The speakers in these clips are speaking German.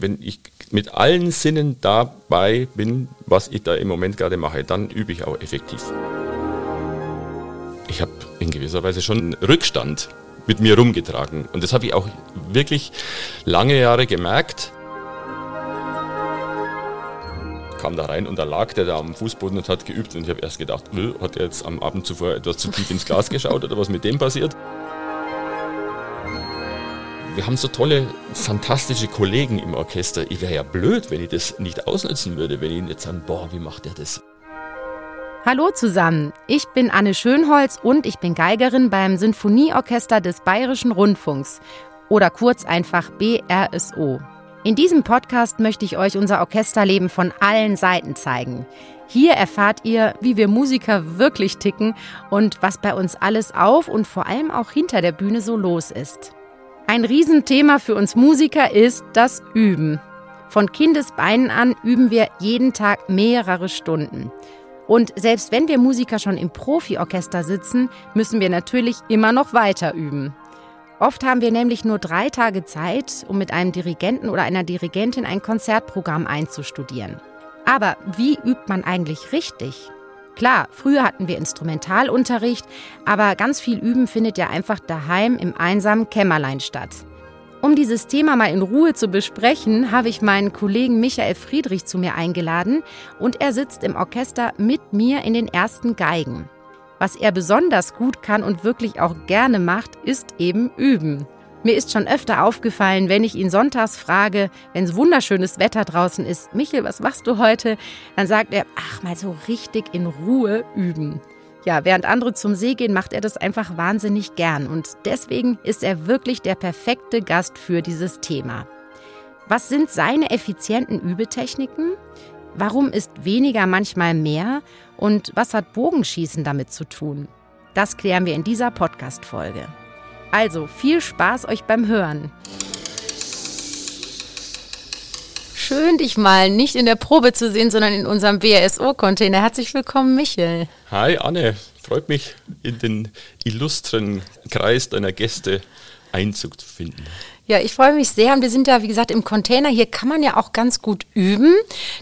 wenn ich mit allen Sinnen dabei bin, was ich da im Moment gerade mache, dann übe ich auch effektiv. Ich habe in gewisser Weise schon einen Rückstand mit mir rumgetragen. Und das habe ich auch wirklich lange Jahre gemerkt. Kam da rein und da lag der da am Fußboden und hat geübt. Und ich habe erst gedacht, hat er jetzt am Abend zuvor etwas zu tief ins Glas geschaut oder was mit dem passiert? Wir haben so tolle, fantastische Kollegen im Orchester. Ich wäre ja blöd, wenn ich das nicht ausnutzen würde, wenn ich jetzt sagen, boah, wie macht der das? Hallo zusammen, ich bin Anne Schönholz und ich bin Geigerin beim Sinfonieorchester des Bayerischen Rundfunks oder kurz einfach BRSO. In diesem Podcast möchte ich euch unser Orchesterleben von allen Seiten zeigen. Hier erfahrt ihr, wie wir Musiker wirklich ticken und was bei uns alles auf und vor allem auch hinter der Bühne so los ist. Ein Riesenthema für uns Musiker ist das Üben. Von Kindesbeinen an üben wir jeden Tag mehrere Stunden. Und selbst wenn wir Musiker schon im Profiorchester sitzen, müssen wir natürlich immer noch weiter üben. Oft haben wir nämlich nur drei Tage Zeit, um mit einem Dirigenten oder einer Dirigentin ein Konzertprogramm einzustudieren. Aber wie übt man eigentlich richtig? Klar, früher hatten wir Instrumentalunterricht, aber ganz viel Üben findet ja einfach daheim im einsamen Kämmerlein statt. Um dieses Thema mal in Ruhe zu besprechen, habe ich meinen Kollegen Michael Friedrich zu mir eingeladen und er sitzt im Orchester mit mir in den ersten Geigen. Was er besonders gut kann und wirklich auch gerne macht, ist eben üben. Mir ist schon öfter aufgefallen, wenn ich ihn sonntags frage, wenn es wunderschönes Wetter draußen ist, Michel, was machst du heute? Dann sagt er, ach, mal so richtig in Ruhe üben. Ja, während andere zum See gehen, macht er das einfach wahnsinnig gern und deswegen ist er wirklich der perfekte Gast für dieses Thema. Was sind seine effizienten Übetechniken? Warum ist weniger manchmal mehr? Und was hat Bogenschießen damit zu tun? Das klären wir in dieser Podcast-Folge. Also viel Spaß euch beim Hören. Schön, dich mal nicht in der Probe zu sehen, sondern in unserem BSO-Container. Herzlich willkommen, Michel. Hi, Anne. Freut mich, in den illustren Kreis deiner Gäste Einzug zu finden. Ja, ich freue mich sehr. Und wir sind ja, wie gesagt, im Container. Hier kann man ja auch ganz gut üben.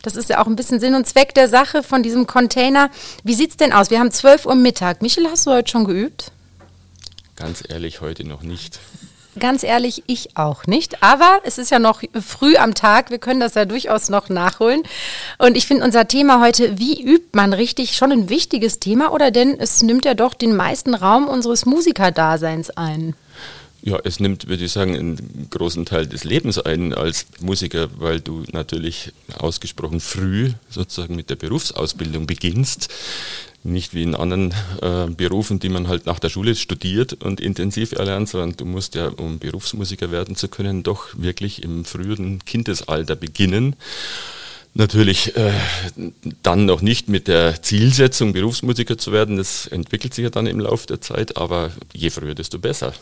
Das ist ja auch ein bisschen Sinn und Zweck der Sache von diesem Container. Wie sieht es denn aus? Wir haben 12 Uhr Mittag. Michel, hast du heute schon geübt? Ganz ehrlich, heute noch nicht. Ganz ehrlich, ich auch nicht. Aber es ist ja noch früh am Tag. Wir können das ja durchaus noch nachholen. Und ich finde unser Thema heute, wie übt man richtig, schon ein wichtiges Thema, oder denn es nimmt ja doch den meisten Raum unseres Musikerdaseins ein. Ja, es nimmt, würde ich sagen, einen großen Teil des Lebens ein als Musiker, weil du natürlich ausgesprochen früh sozusagen mit der Berufsausbildung beginnst nicht wie in anderen äh, Berufen, die man halt nach der Schule studiert und intensiv erlernt, sondern du musst ja, um Berufsmusiker werden zu können, doch wirklich im früheren Kindesalter beginnen. Natürlich äh, dann noch nicht mit der Zielsetzung, Berufsmusiker zu werden, das entwickelt sich ja dann im Laufe der Zeit, aber je früher, desto besser.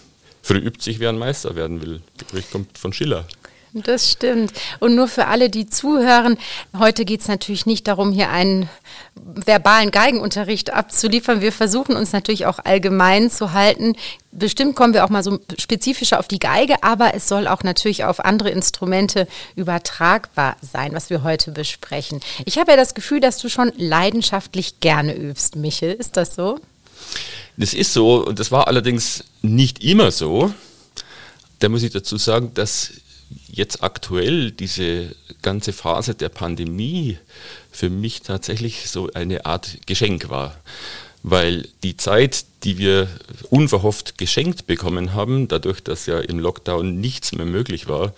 Früh übt sich, wer ein Meister werden will. Das kommt von Schiller. Das stimmt. Und nur für alle, die zuhören, heute geht es natürlich nicht darum, hier einen verbalen Geigenunterricht abzuliefern. Wir versuchen uns natürlich auch allgemein zu halten. Bestimmt kommen wir auch mal so spezifischer auf die Geige, aber es soll auch natürlich auf andere Instrumente übertragbar sein, was wir heute besprechen. Ich habe ja das Gefühl, dass du schon leidenschaftlich gerne übst, Michel. Ist das so? Das ist so und das war allerdings nicht immer so. Da muss ich dazu sagen, dass jetzt aktuell diese ganze Phase der Pandemie für mich tatsächlich so eine Art Geschenk war. Weil die Zeit, die wir unverhofft geschenkt bekommen haben, dadurch, dass ja im Lockdown nichts mehr möglich war,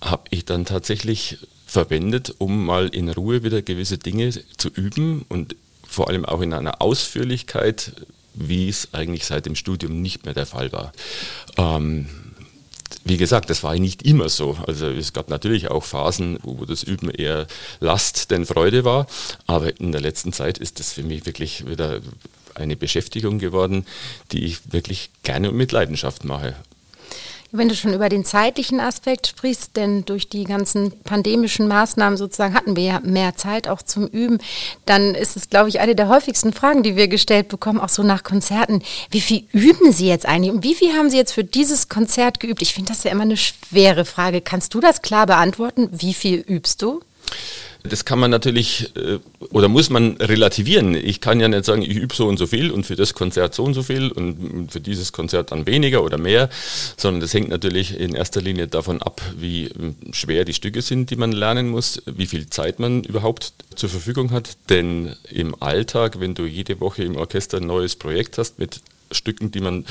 habe ich dann tatsächlich verwendet, um mal in Ruhe wieder gewisse Dinge zu üben und vor allem auch in einer Ausführlichkeit, wie es eigentlich seit dem Studium nicht mehr der Fall war. Ähm, wie gesagt, das war nicht immer so. Also es gab natürlich auch Phasen, wo das Üben eher Last denn Freude war. Aber in der letzten Zeit ist das für mich wirklich wieder eine Beschäftigung geworden, die ich wirklich gerne und mit Leidenschaft mache. Wenn du schon über den zeitlichen Aspekt sprichst, denn durch die ganzen pandemischen Maßnahmen sozusagen hatten wir ja mehr Zeit auch zum Üben, dann ist es, glaube ich, eine der häufigsten Fragen, die wir gestellt bekommen, auch so nach Konzerten. Wie viel üben Sie jetzt eigentlich und wie viel haben Sie jetzt für dieses Konzert geübt? Ich finde das ja immer eine schwere Frage. Kannst du das klar beantworten? Wie viel übst du? Das kann man natürlich äh, oder muss man relativieren. Ich kann ja nicht sagen, ich übe so und so viel und für das Konzert so und so viel und für dieses Konzert dann weniger oder mehr, sondern das hängt natürlich in erster Linie davon ab, wie ähm, schwer die Stücke sind, die man lernen muss, wie viel Zeit man überhaupt zur Verfügung hat. Denn im Alltag, wenn du jede Woche im Orchester ein neues Projekt hast mit Stücken, die man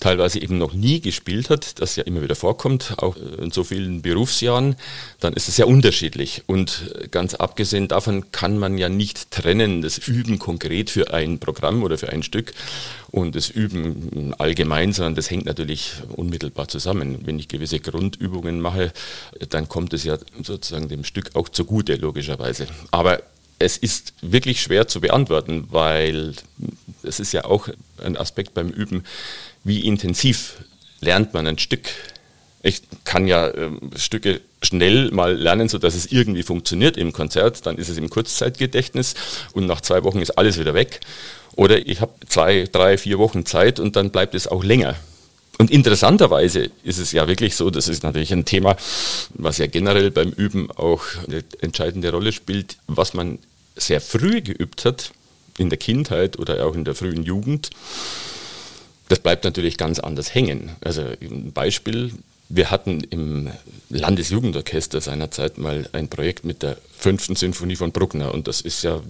teilweise eben noch nie gespielt hat, das ja immer wieder vorkommt, auch in so vielen Berufsjahren, dann ist es sehr unterschiedlich. Und ganz abgesehen davon kann man ja nicht trennen, das Üben konkret für ein Programm oder für ein Stück und das Üben allgemein, sondern das hängt natürlich unmittelbar zusammen. Wenn ich gewisse Grundübungen mache, dann kommt es ja sozusagen dem Stück auch zugute, logischerweise. Aber es ist wirklich schwer zu beantworten, weil es ist ja auch ein Aspekt beim Üben, wie intensiv lernt man ein Stück. Ich kann ja äh, Stücke schnell mal lernen, sodass es irgendwie funktioniert im Konzert, dann ist es im Kurzzeitgedächtnis und nach zwei Wochen ist alles wieder weg. Oder ich habe zwei, drei, vier Wochen Zeit und dann bleibt es auch länger. Und interessanterweise ist es ja wirklich so, das ist natürlich ein Thema, was ja generell beim Üben auch eine entscheidende Rolle spielt, was man sehr früh geübt hat, in der Kindheit oder auch in der frühen Jugend, das bleibt natürlich ganz anders hängen. Also ein Beispiel, wir hatten im Landesjugendorchester seinerzeit mal ein Projekt mit der fünften Sinfonie von Bruckner und das ist ja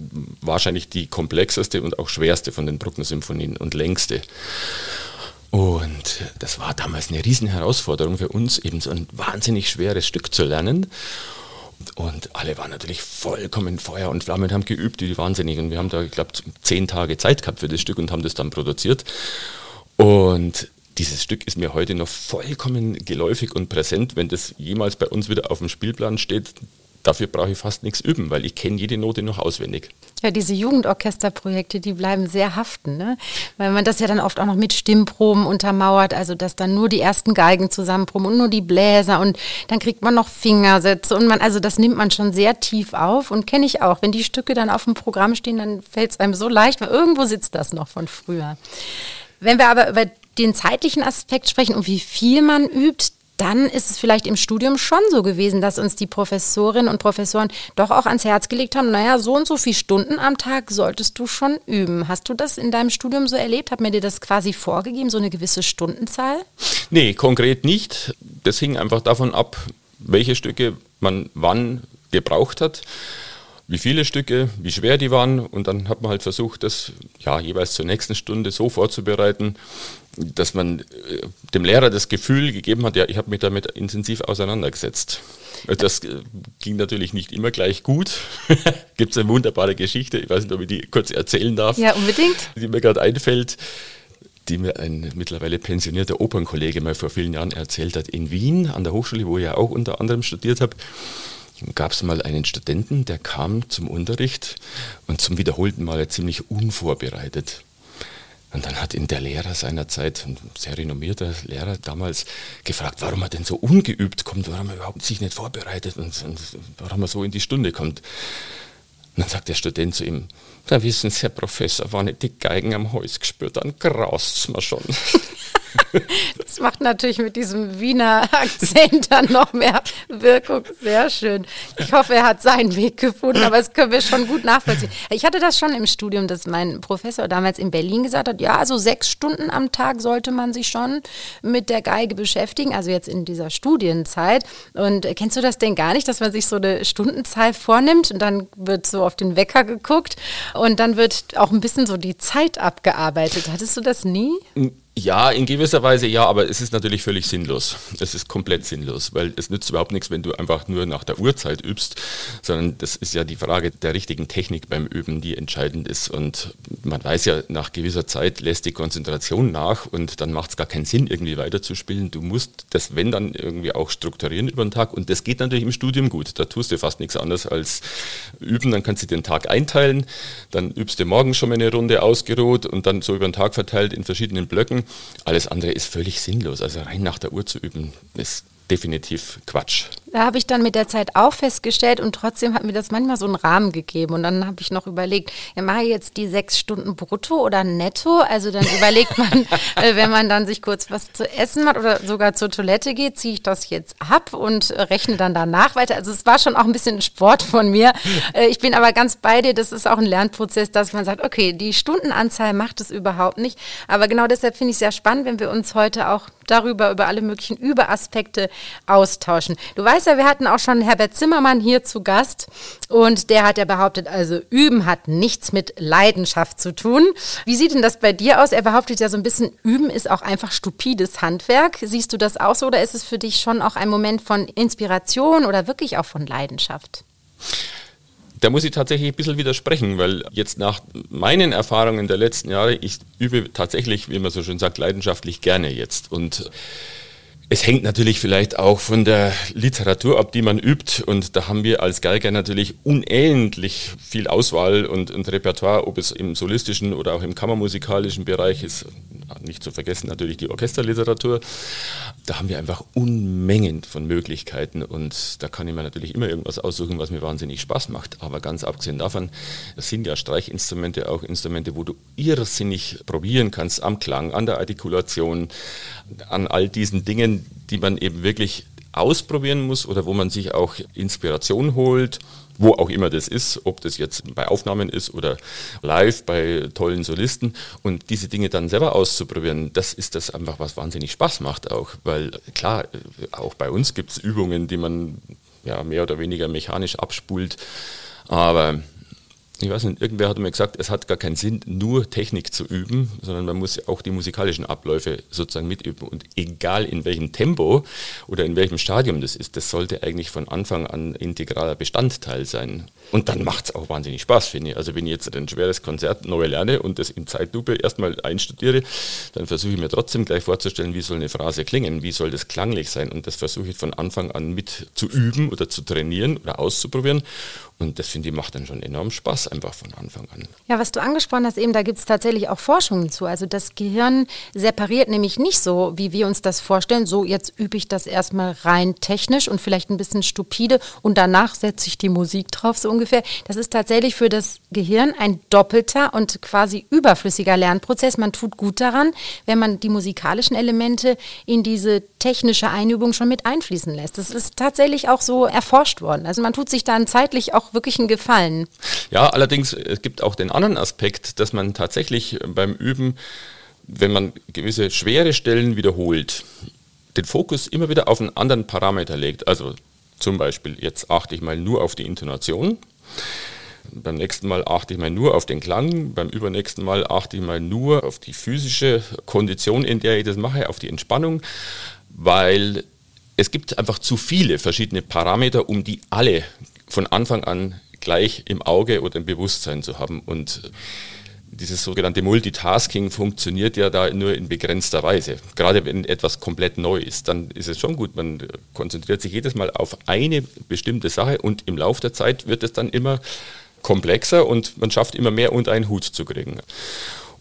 wahrscheinlich die komplexeste und auch schwerste von den Bruckner-Symphonien und längste. Und das war damals eine Riesenherausforderung für uns, eben so ein wahnsinnig schweres Stück zu lernen. Und alle waren natürlich vollkommen Feuer und Flamme und haben geübt, wie die Wahnsinnigen. Und wir haben da, ich glaube, zehn Tage Zeit gehabt für das Stück und haben das dann produziert. Und dieses Stück ist mir heute noch vollkommen geläufig und präsent. Wenn das jemals bei uns wieder auf dem Spielplan steht, dafür brauche ich fast nichts üben, weil ich kenne jede Note noch auswendig. Ja, diese Jugendorchesterprojekte, die bleiben sehr haften, ne? weil man das ja dann oft auch noch mit Stimmproben untermauert, also dass dann nur die ersten Geigen zusammenproben und nur die Bläser und dann kriegt man noch Fingersätze und man, also das nimmt man schon sehr tief auf und kenne ich auch. Wenn die Stücke dann auf dem Programm stehen, dann fällt es einem so leicht, weil irgendwo sitzt das noch von früher. Wenn wir aber über den zeitlichen Aspekt sprechen und wie viel man übt, dann ist es vielleicht im Studium schon so gewesen, dass uns die Professorinnen und Professoren doch auch ans Herz gelegt haben, naja, so und so viele Stunden am Tag solltest du schon üben. Hast du das in deinem Studium so erlebt? Hat mir dir das quasi vorgegeben, so eine gewisse Stundenzahl? Nee, konkret nicht. Das hing einfach davon ab, welche Stücke man wann gebraucht hat wie viele Stücke, wie schwer die waren und dann hat man halt versucht, das ja jeweils zur nächsten Stunde so vorzubereiten, dass man äh, dem Lehrer das Gefühl gegeben hat, ja, ich habe mich damit intensiv auseinandergesetzt. Das äh, ging natürlich nicht immer gleich gut. Gibt es eine wunderbare Geschichte, ich weiß nicht, ob ich die kurz erzählen darf. Ja, unbedingt. Die mir gerade einfällt, die mir ein mittlerweile pensionierter Opernkollege mal vor vielen Jahren erzählt hat. In Wien, an der Hochschule, wo ich ja auch unter anderem studiert habe, gab es mal einen Studenten, der kam zum Unterricht und zum wiederholten Mal ziemlich unvorbereitet. Und dann hat ihn der Lehrer seinerzeit, ein sehr renommierter Lehrer damals, gefragt, warum er denn so ungeübt kommt, warum er überhaupt sich nicht vorbereitet und, und warum er so in die Stunde kommt. Und dann sagt der Student zu ihm, da wissen Sie, Herr Professor, wenn ich die Geigen am Hals gespürt, dann graust es mir schon. Das macht natürlich mit diesem Wiener Akzent dann noch mehr Wirkung. Sehr schön. Ich hoffe, er hat seinen Weg gefunden, aber das können wir schon gut nachvollziehen. Ich hatte das schon im Studium, dass mein Professor damals in Berlin gesagt hat, ja, also sechs Stunden am Tag sollte man sich schon mit der Geige beschäftigen, also jetzt in dieser Studienzeit. Und kennst du das denn gar nicht, dass man sich so eine Stundenzahl vornimmt und dann wird so auf den Wecker geguckt und dann wird auch ein bisschen so die Zeit abgearbeitet. Hattest du das nie? Ja, in gewisser Weise ja, aber es ist natürlich völlig sinnlos. Es ist komplett sinnlos, weil es nützt überhaupt nichts, wenn du einfach nur nach der Uhrzeit übst, sondern das ist ja die Frage der richtigen Technik beim Üben, die entscheidend ist. Und man weiß ja, nach gewisser Zeit lässt die Konzentration nach und dann macht es gar keinen Sinn, irgendwie weiterzuspielen. Du musst das, wenn dann, irgendwie auch strukturieren über den Tag. Und das geht natürlich im Studium gut. Da tust du fast nichts anderes als üben. Dann kannst du den Tag einteilen, dann übst du morgen schon mal eine Runde ausgeruht und dann so über den Tag verteilt in verschiedenen Blöcken. Alles andere ist völlig sinnlos. Also rein nach der Uhr zu üben, ist definitiv Quatsch. Da habe ich dann mit der Zeit auch festgestellt und trotzdem hat mir das manchmal so einen Rahmen gegeben. Und dann habe ich noch überlegt, ja, mache ich jetzt die sechs Stunden brutto oder netto? Also dann überlegt man, äh, wenn man dann sich kurz was zu essen macht oder sogar zur Toilette geht, ziehe ich das jetzt ab und rechne dann danach weiter. Also es war schon auch ein bisschen Sport von mir. Äh, ich bin aber ganz bei dir, das ist auch ein Lernprozess, dass man sagt, okay, die Stundenanzahl macht es überhaupt nicht. Aber genau deshalb finde ich es sehr spannend, wenn wir uns heute auch darüber, über alle möglichen Überaspekte austauschen. Du weißt ja, wir hatten auch schon Herbert Zimmermann hier zu Gast und der hat ja behauptet, also Üben hat nichts mit Leidenschaft zu tun. Wie sieht denn das bei dir aus? Er behauptet ja so ein bisschen, Üben ist auch einfach stupides Handwerk. Siehst du das auch so oder ist es für dich schon auch ein Moment von Inspiration oder wirklich auch von Leidenschaft? Da muss ich tatsächlich ein bisschen widersprechen, weil jetzt nach meinen Erfahrungen der letzten Jahre, ich übe tatsächlich, wie man so schön sagt, leidenschaftlich gerne jetzt. Und es hängt natürlich vielleicht auch von der Literatur ab, die man übt. Und da haben wir als Geiger natürlich unendlich viel Auswahl und, und Repertoire, ob es im solistischen oder auch im kammermusikalischen Bereich ist. Nicht zu vergessen natürlich die Orchesterliteratur. Da haben wir einfach Unmengen von Möglichkeiten und da kann ich mir natürlich immer irgendwas aussuchen, was mir wahnsinnig Spaß macht. Aber ganz abgesehen davon sind ja Streichinstrumente auch Instrumente, wo du irrsinnig probieren kannst am Klang, an der Artikulation, an all diesen Dingen, die man eben wirklich ausprobieren muss oder wo man sich auch Inspiration holt, wo auch immer das ist, ob das jetzt bei Aufnahmen ist oder live bei tollen Solisten. Und diese Dinge dann selber auszuprobieren, das ist das einfach, was wahnsinnig Spaß macht auch, weil klar, auch bei uns gibt es Übungen, die man ja mehr oder weniger mechanisch abspult, aber ich weiß nicht, irgendwer hat mir gesagt, es hat gar keinen Sinn, nur Technik zu üben, sondern man muss auch die musikalischen Abläufe sozusagen mitüben. Und egal in welchem Tempo oder in welchem Stadium das ist, das sollte eigentlich von Anfang an integraler Bestandteil sein. Und dann macht es auch wahnsinnig Spaß, finde ich. Also wenn ich jetzt ein schweres Konzert neu lerne und das in Zeitlupe erstmal einstudiere, dann versuche ich mir trotzdem gleich vorzustellen, wie soll eine Phrase klingen, wie soll das klanglich sein. Und das versuche ich von Anfang an mit zu üben oder zu trainieren oder auszuprobieren. Und das finde ich macht dann schon enorm Spaß, einfach von Anfang an. Ja, was du angesprochen hast, eben, da gibt es tatsächlich auch Forschungen zu. Also das Gehirn separiert nämlich nicht so, wie wir uns das vorstellen. So, jetzt übe ich das erstmal rein technisch und vielleicht ein bisschen stupide und danach setze ich die Musik drauf, so ungefähr. Das ist tatsächlich für das Gehirn ein doppelter und quasi überflüssiger Lernprozess. Man tut gut daran, wenn man die musikalischen Elemente in diese technische Einübung schon mit einfließen lässt. Das ist tatsächlich auch so erforscht worden. Also man tut sich dann zeitlich auch wirklich einen Gefallen. Ja, allerdings, es gibt auch den anderen Aspekt, dass man tatsächlich beim Üben, wenn man gewisse schwere Stellen wiederholt, den Fokus immer wieder auf einen anderen Parameter legt. Also zum Beispiel, jetzt achte ich mal nur auf die Intonation. Beim nächsten Mal achte ich mal nur auf den Klang, beim übernächsten Mal achte ich mal nur auf die physische Kondition, in der ich das mache, auf die Entspannung, weil es gibt einfach zu viele verschiedene Parameter, um die alle von Anfang an gleich im Auge oder im Bewusstsein zu haben. Und dieses sogenannte Multitasking funktioniert ja da nur in begrenzter Weise. Gerade wenn etwas komplett neu ist, dann ist es schon gut. Man konzentriert sich jedes Mal auf eine bestimmte Sache und im Laufe der Zeit wird es dann immer komplexer und man schafft immer mehr unter einen Hut zu kriegen.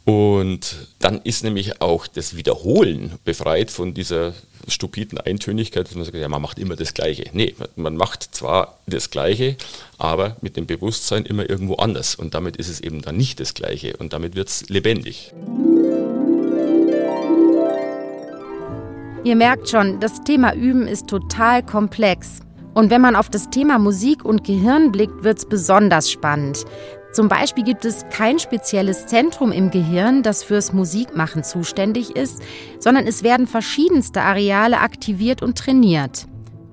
Und dann ist nämlich auch das Wiederholen befreit von dieser stupiden Eintönigkeit, dass man sagt, ja, man macht immer das Gleiche. Nee, man macht zwar das Gleiche, aber mit dem Bewusstsein immer irgendwo anders. Und damit ist es eben dann nicht das Gleiche und damit wird es lebendig. Ihr merkt schon, das Thema Üben ist total komplex. Und wenn man auf das Thema Musik und Gehirn blickt, wird es besonders spannend. Zum Beispiel gibt es kein spezielles Zentrum im Gehirn, das fürs Musikmachen zuständig ist, sondern es werden verschiedenste Areale aktiviert und trainiert.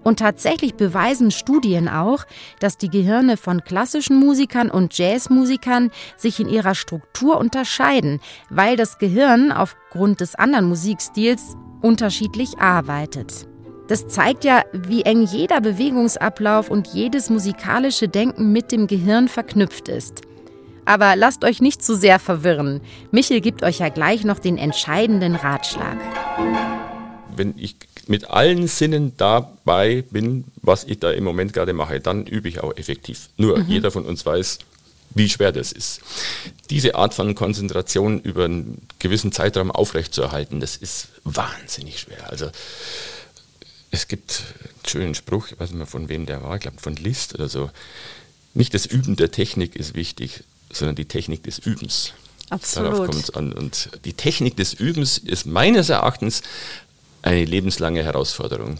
Und tatsächlich beweisen Studien auch, dass die Gehirne von klassischen Musikern und Jazzmusikern sich in ihrer Struktur unterscheiden, weil das Gehirn aufgrund des anderen Musikstils unterschiedlich arbeitet. Das zeigt ja, wie eng jeder Bewegungsablauf und jedes musikalische Denken mit dem Gehirn verknüpft ist. Aber lasst euch nicht zu sehr verwirren. Michel gibt euch ja gleich noch den entscheidenden Ratschlag. Wenn ich mit allen Sinnen dabei bin, was ich da im Moment gerade mache, dann übe ich auch effektiv. Nur mhm. jeder von uns weiß, wie schwer das ist. Diese Art von Konzentration über einen gewissen Zeitraum aufrechtzuerhalten, das ist wahnsinnig schwer. Also es gibt einen schönen Spruch, ich weiß nicht mehr von wem der war, ich glaube von Liszt oder so. Nicht das Üben der Technik ist wichtig, sondern die Technik des Übens. Absolut. Darauf kommt es an. Und die Technik des Übens ist meines Erachtens eine lebenslange Herausforderung.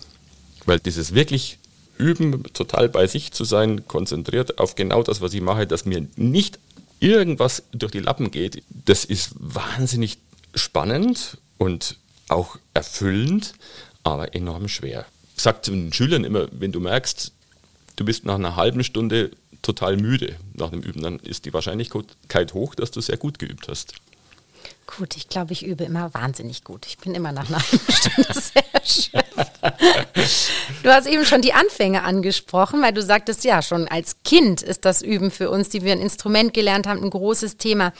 Weil dieses wirklich Üben, total bei sich zu sein, konzentriert auf genau das, was ich mache, dass mir nicht irgendwas durch die Lappen geht, das ist wahnsinnig spannend und auch erfüllend, aber enorm schwer. Ich sage zu den Schülern immer, wenn du merkst, du bist nach einer halben Stunde total müde nach dem Üben, dann ist die Wahrscheinlichkeit hoch, dass du sehr gut geübt hast. Gut, ich glaube, ich übe immer wahnsinnig gut. Ich bin immer nach einer halben Stunde sehr erschöpft. Du hast eben schon die Anfänge angesprochen, weil du sagtest, ja, schon als Kind ist das Üben für uns, die wir ein Instrument gelernt haben, ein großes Thema.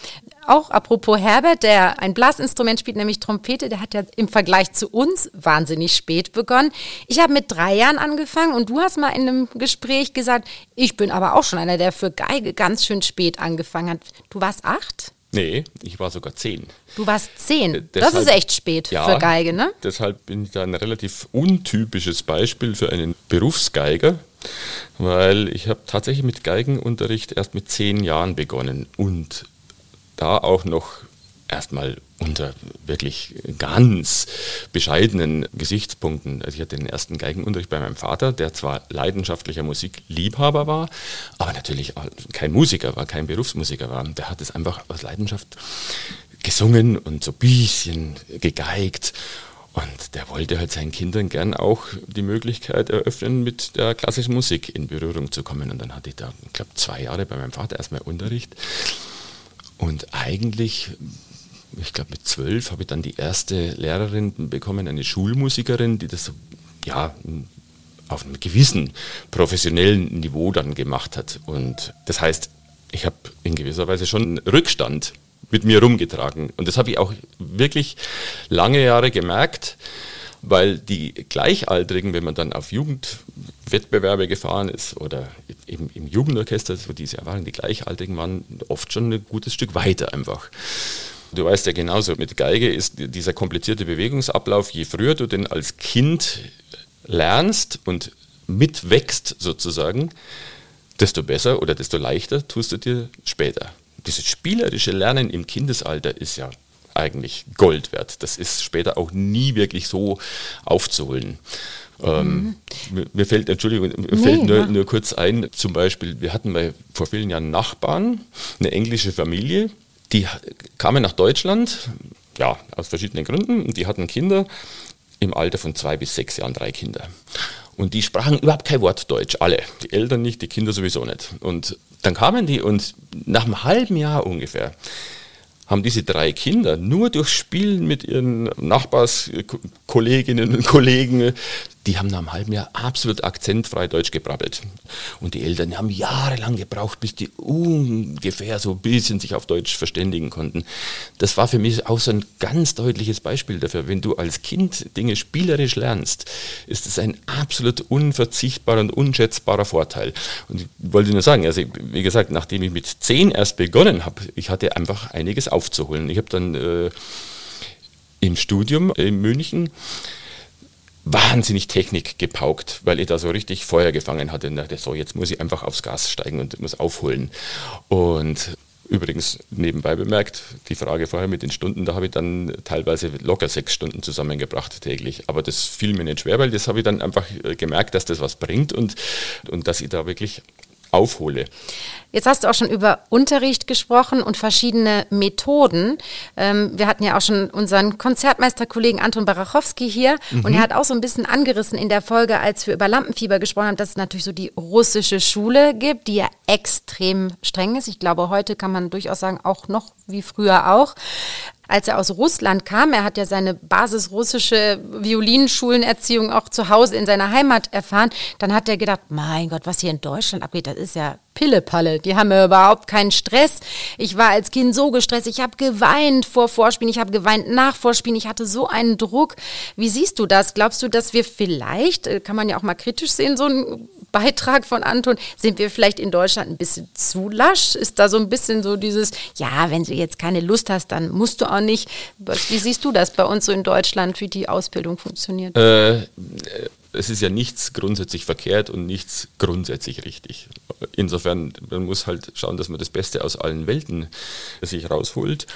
Auch apropos Herbert, der ein Blasinstrument spielt, nämlich Trompete, der hat ja im Vergleich zu uns wahnsinnig spät begonnen. Ich habe mit drei Jahren angefangen und du hast mal in einem Gespräch gesagt, ich bin aber auch schon einer, der für Geige ganz schön spät angefangen hat. Du warst acht? Nee, ich war sogar zehn. Du warst zehn. Äh, das ist echt spät ja, für Geige, ne? Deshalb bin ich da ein relativ untypisches Beispiel für einen Berufsgeiger, weil ich habe tatsächlich mit Geigenunterricht erst mit zehn Jahren begonnen und da auch noch erstmal unter wirklich ganz bescheidenen Gesichtspunkten. Also ich hatte den ersten Geigenunterricht bei meinem Vater, der zwar leidenschaftlicher Musikliebhaber war, aber natürlich kein Musiker war, kein Berufsmusiker war. Der hat es einfach aus Leidenschaft gesungen und so ein bisschen gegeigt. Und der wollte halt seinen Kindern gern auch die Möglichkeit eröffnen, mit der klassischen Musik in Berührung zu kommen. Und dann hatte ich da, ich glaube, zwei Jahre bei meinem Vater erstmal Unterricht. Und eigentlich ich glaube mit zwölf habe ich dann die erste Lehrerin bekommen, eine Schulmusikerin, die das ja auf einem gewissen professionellen Niveau dann gemacht hat. Und das heißt, ich habe in gewisser Weise schon einen Rückstand mit mir rumgetragen. Und das habe ich auch wirklich lange Jahre gemerkt, weil die Gleichaltrigen, wenn man dann auf Jugendwettbewerbe gefahren ist oder eben im Jugendorchester, so diese Erfahrung, die Gleichaltrigen waren oft schon ein gutes Stück weiter einfach. Du weißt ja genauso, mit Geige ist dieser komplizierte Bewegungsablauf, je früher du den als Kind lernst und mitwächst sozusagen, desto besser oder desto leichter tust du dir später. Dieses spielerische Lernen im Kindesalter ist ja eigentlich Gold wert. Das ist später auch nie wirklich so aufzuholen. Ähm, mhm. mir, fällt, Entschuldigung, mir nee, fällt nur, nur, kurz ein, zum Beispiel, wir hatten mal vor vielen Jahren Nachbarn, eine englische Familie, die kamen nach Deutschland, ja, aus verschiedenen Gründen, und die hatten Kinder im Alter von zwei bis sechs Jahren, drei Kinder. Und die sprachen überhaupt kein Wort Deutsch, alle. Die Eltern nicht, die Kinder sowieso nicht. Und dann kamen die und nach einem halben Jahr ungefähr haben diese drei Kinder nur durch Spielen mit ihren Nachbarskolleginnen und Kollegen die haben nach einem halben Jahr absolut akzentfrei Deutsch gebrabbelt. Und die Eltern haben jahrelang gebraucht, bis die ungefähr so ein bisschen sich auf Deutsch verständigen konnten. Das war für mich auch so ein ganz deutliches Beispiel dafür. Wenn du als Kind Dinge spielerisch lernst, ist es ein absolut unverzichtbarer und unschätzbarer Vorteil. Und ich wollte nur sagen, also wie gesagt, nachdem ich mit zehn erst begonnen habe, ich hatte einfach einiges aufzuholen. Ich habe dann äh, im Studium in München wahnsinnig Technik gepaukt, weil ich da so richtig Feuer gefangen hatte und dachte, so jetzt muss ich einfach aufs Gas steigen und muss aufholen. Und übrigens nebenbei bemerkt, die Frage vorher mit den Stunden, da habe ich dann teilweise locker sechs Stunden zusammengebracht täglich. Aber das fiel mir nicht schwer, weil das habe ich dann einfach äh, gemerkt, dass das was bringt und, und dass ich da wirklich aufhole. Jetzt hast du auch schon über Unterricht gesprochen und verschiedene Methoden. Ähm, wir hatten ja auch schon unseren Konzertmeisterkollegen Anton Barachowski hier mhm. und er hat auch so ein bisschen angerissen in der Folge, als wir über Lampenfieber gesprochen haben, dass es natürlich so die russische Schule gibt, die ja extrem streng ist. Ich glaube, heute kann man durchaus sagen, auch noch wie früher auch. Als er aus Russland kam, er hat ja seine basisrussische Violinschulenerziehung auch zu Hause in seiner Heimat erfahren, dann hat er gedacht, mein Gott, was hier in Deutschland abgeht, das ist ja Pillepalle. Die haben ja überhaupt keinen Stress. Ich war als Kind so gestresst. Ich habe geweint vor Vorspielen, ich habe geweint nach Vorspielen. Ich hatte so einen Druck. Wie siehst du das? Glaubst du, dass wir vielleicht, äh, kann man ja auch mal kritisch sehen, so ein Beitrag von Anton, sind wir vielleicht in Deutschland ein bisschen zu lasch? Ist da so ein bisschen so dieses, ja, wenn du jetzt keine Lust hast, dann musst du auch nicht. Wie siehst du das bei uns so in Deutschland, wie die Ausbildung funktioniert? Äh, es ist ja nichts grundsätzlich verkehrt und nichts grundsätzlich richtig. Insofern, man muss halt schauen, dass man das Beste aus allen Welten sich rausholt.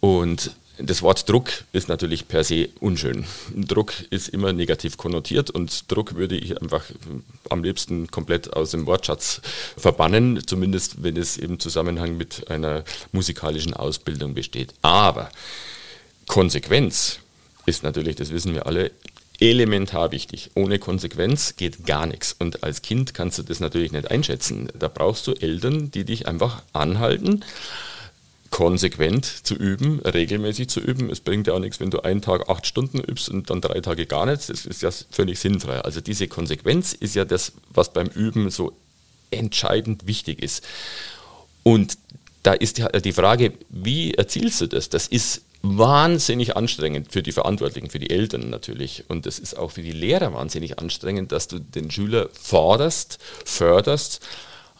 Und das Wort Druck ist natürlich per se unschön. Druck ist immer negativ konnotiert und Druck würde ich einfach am liebsten komplett aus dem Wortschatz verbannen, zumindest wenn es im Zusammenhang mit einer musikalischen Ausbildung besteht. Aber Konsequenz ist natürlich, das wissen wir alle, elementar wichtig. Ohne Konsequenz geht gar nichts. Und als Kind kannst du das natürlich nicht einschätzen. Da brauchst du Eltern, die dich einfach anhalten konsequent zu üben, regelmäßig zu üben. Es bringt ja auch nichts, wenn du einen Tag acht Stunden übst und dann drei Tage gar nichts. Das ist ja völlig sinnfrei. Also diese Konsequenz ist ja das, was beim Üben so entscheidend wichtig ist. Und da ist die Frage, wie erzielst du das? Das ist wahnsinnig anstrengend für die Verantwortlichen, für die Eltern natürlich. Und das ist auch für die Lehrer wahnsinnig anstrengend, dass du den Schüler forderst, förderst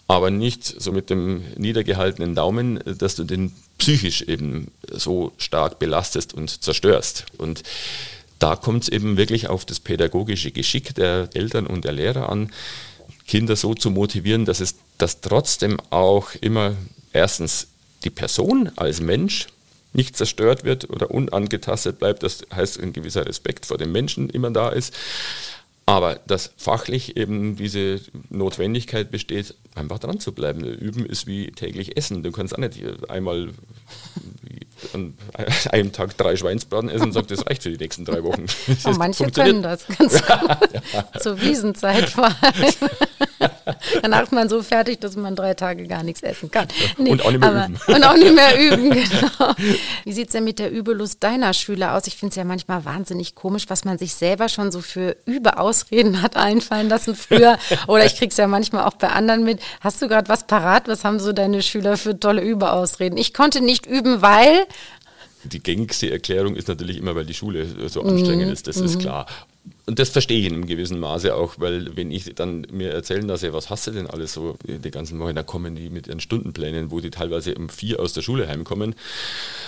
aber nicht so mit dem niedergehaltenen Daumen, dass du den psychisch eben so stark belastest und zerstörst. Und da kommt es eben wirklich auf das pädagogische Geschick der Eltern und der Lehrer an, Kinder so zu motivieren, dass es dass trotzdem auch immer erstens die Person als Mensch nicht zerstört wird oder unangetastet bleibt. Das heißt, ein gewisser Respekt vor dem Menschen immer da ist. Aber dass fachlich eben diese Notwendigkeit besteht, einfach dran zu bleiben. Üben ist wie täglich essen. Du kannst auch nicht einmal an einem Tag drei Schweinsbraten essen und sagst, das reicht für die nächsten drei Wochen. Oh, manche können das ganz gut. Zur Wiesenzeit vor allem. Danach ist man so fertig, dass man drei Tage gar nichts essen kann. Nee, und auch nicht mehr aber, üben. Und auch nicht mehr üben, genau. Wie sieht es denn mit der Übelust deiner Schüler aus? Ich finde es ja manchmal wahnsinnig komisch, was man sich selber schon so für Überausreden hat einfallen lassen früher. Oder ich kriege es ja manchmal auch bei anderen mit. Hast du gerade was parat? Was haben so deine Schüler für tolle Überausreden? Ich konnte nicht üben, weil die gängigste Erklärung ist natürlich immer, weil die Schule so anstrengend mhm. ist, das mhm. ist klar und das verstehe ich in einem gewissen Maße auch, weil wenn ich dann mir erzählen lasse, was hast du denn alles so die ganzen Wochen, da kommen die mit ihren Stundenplänen, wo die teilweise um vier aus der Schule heimkommen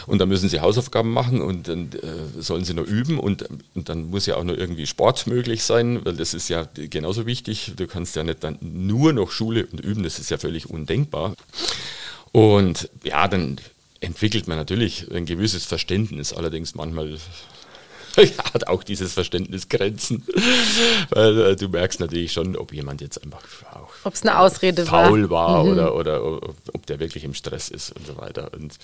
und dann müssen sie Hausaufgaben machen und dann äh, sollen sie noch üben und, und dann muss ja auch noch irgendwie Sport möglich sein, weil das ist ja genauso wichtig. Du kannst ja nicht dann nur noch Schule und üben, das ist ja völlig undenkbar. Und ja, dann entwickelt man natürlich ein gewisses Verständnis, allerdings manchmal hat auch dieses Verständnis Grenzen. Weil äh, du merkst natürlich schon, ob jemand jetzt einfach auch ob es eine Ausrede faul war, war mhm. oder, oder ob der wirklich im Stress ist und so weiter. Und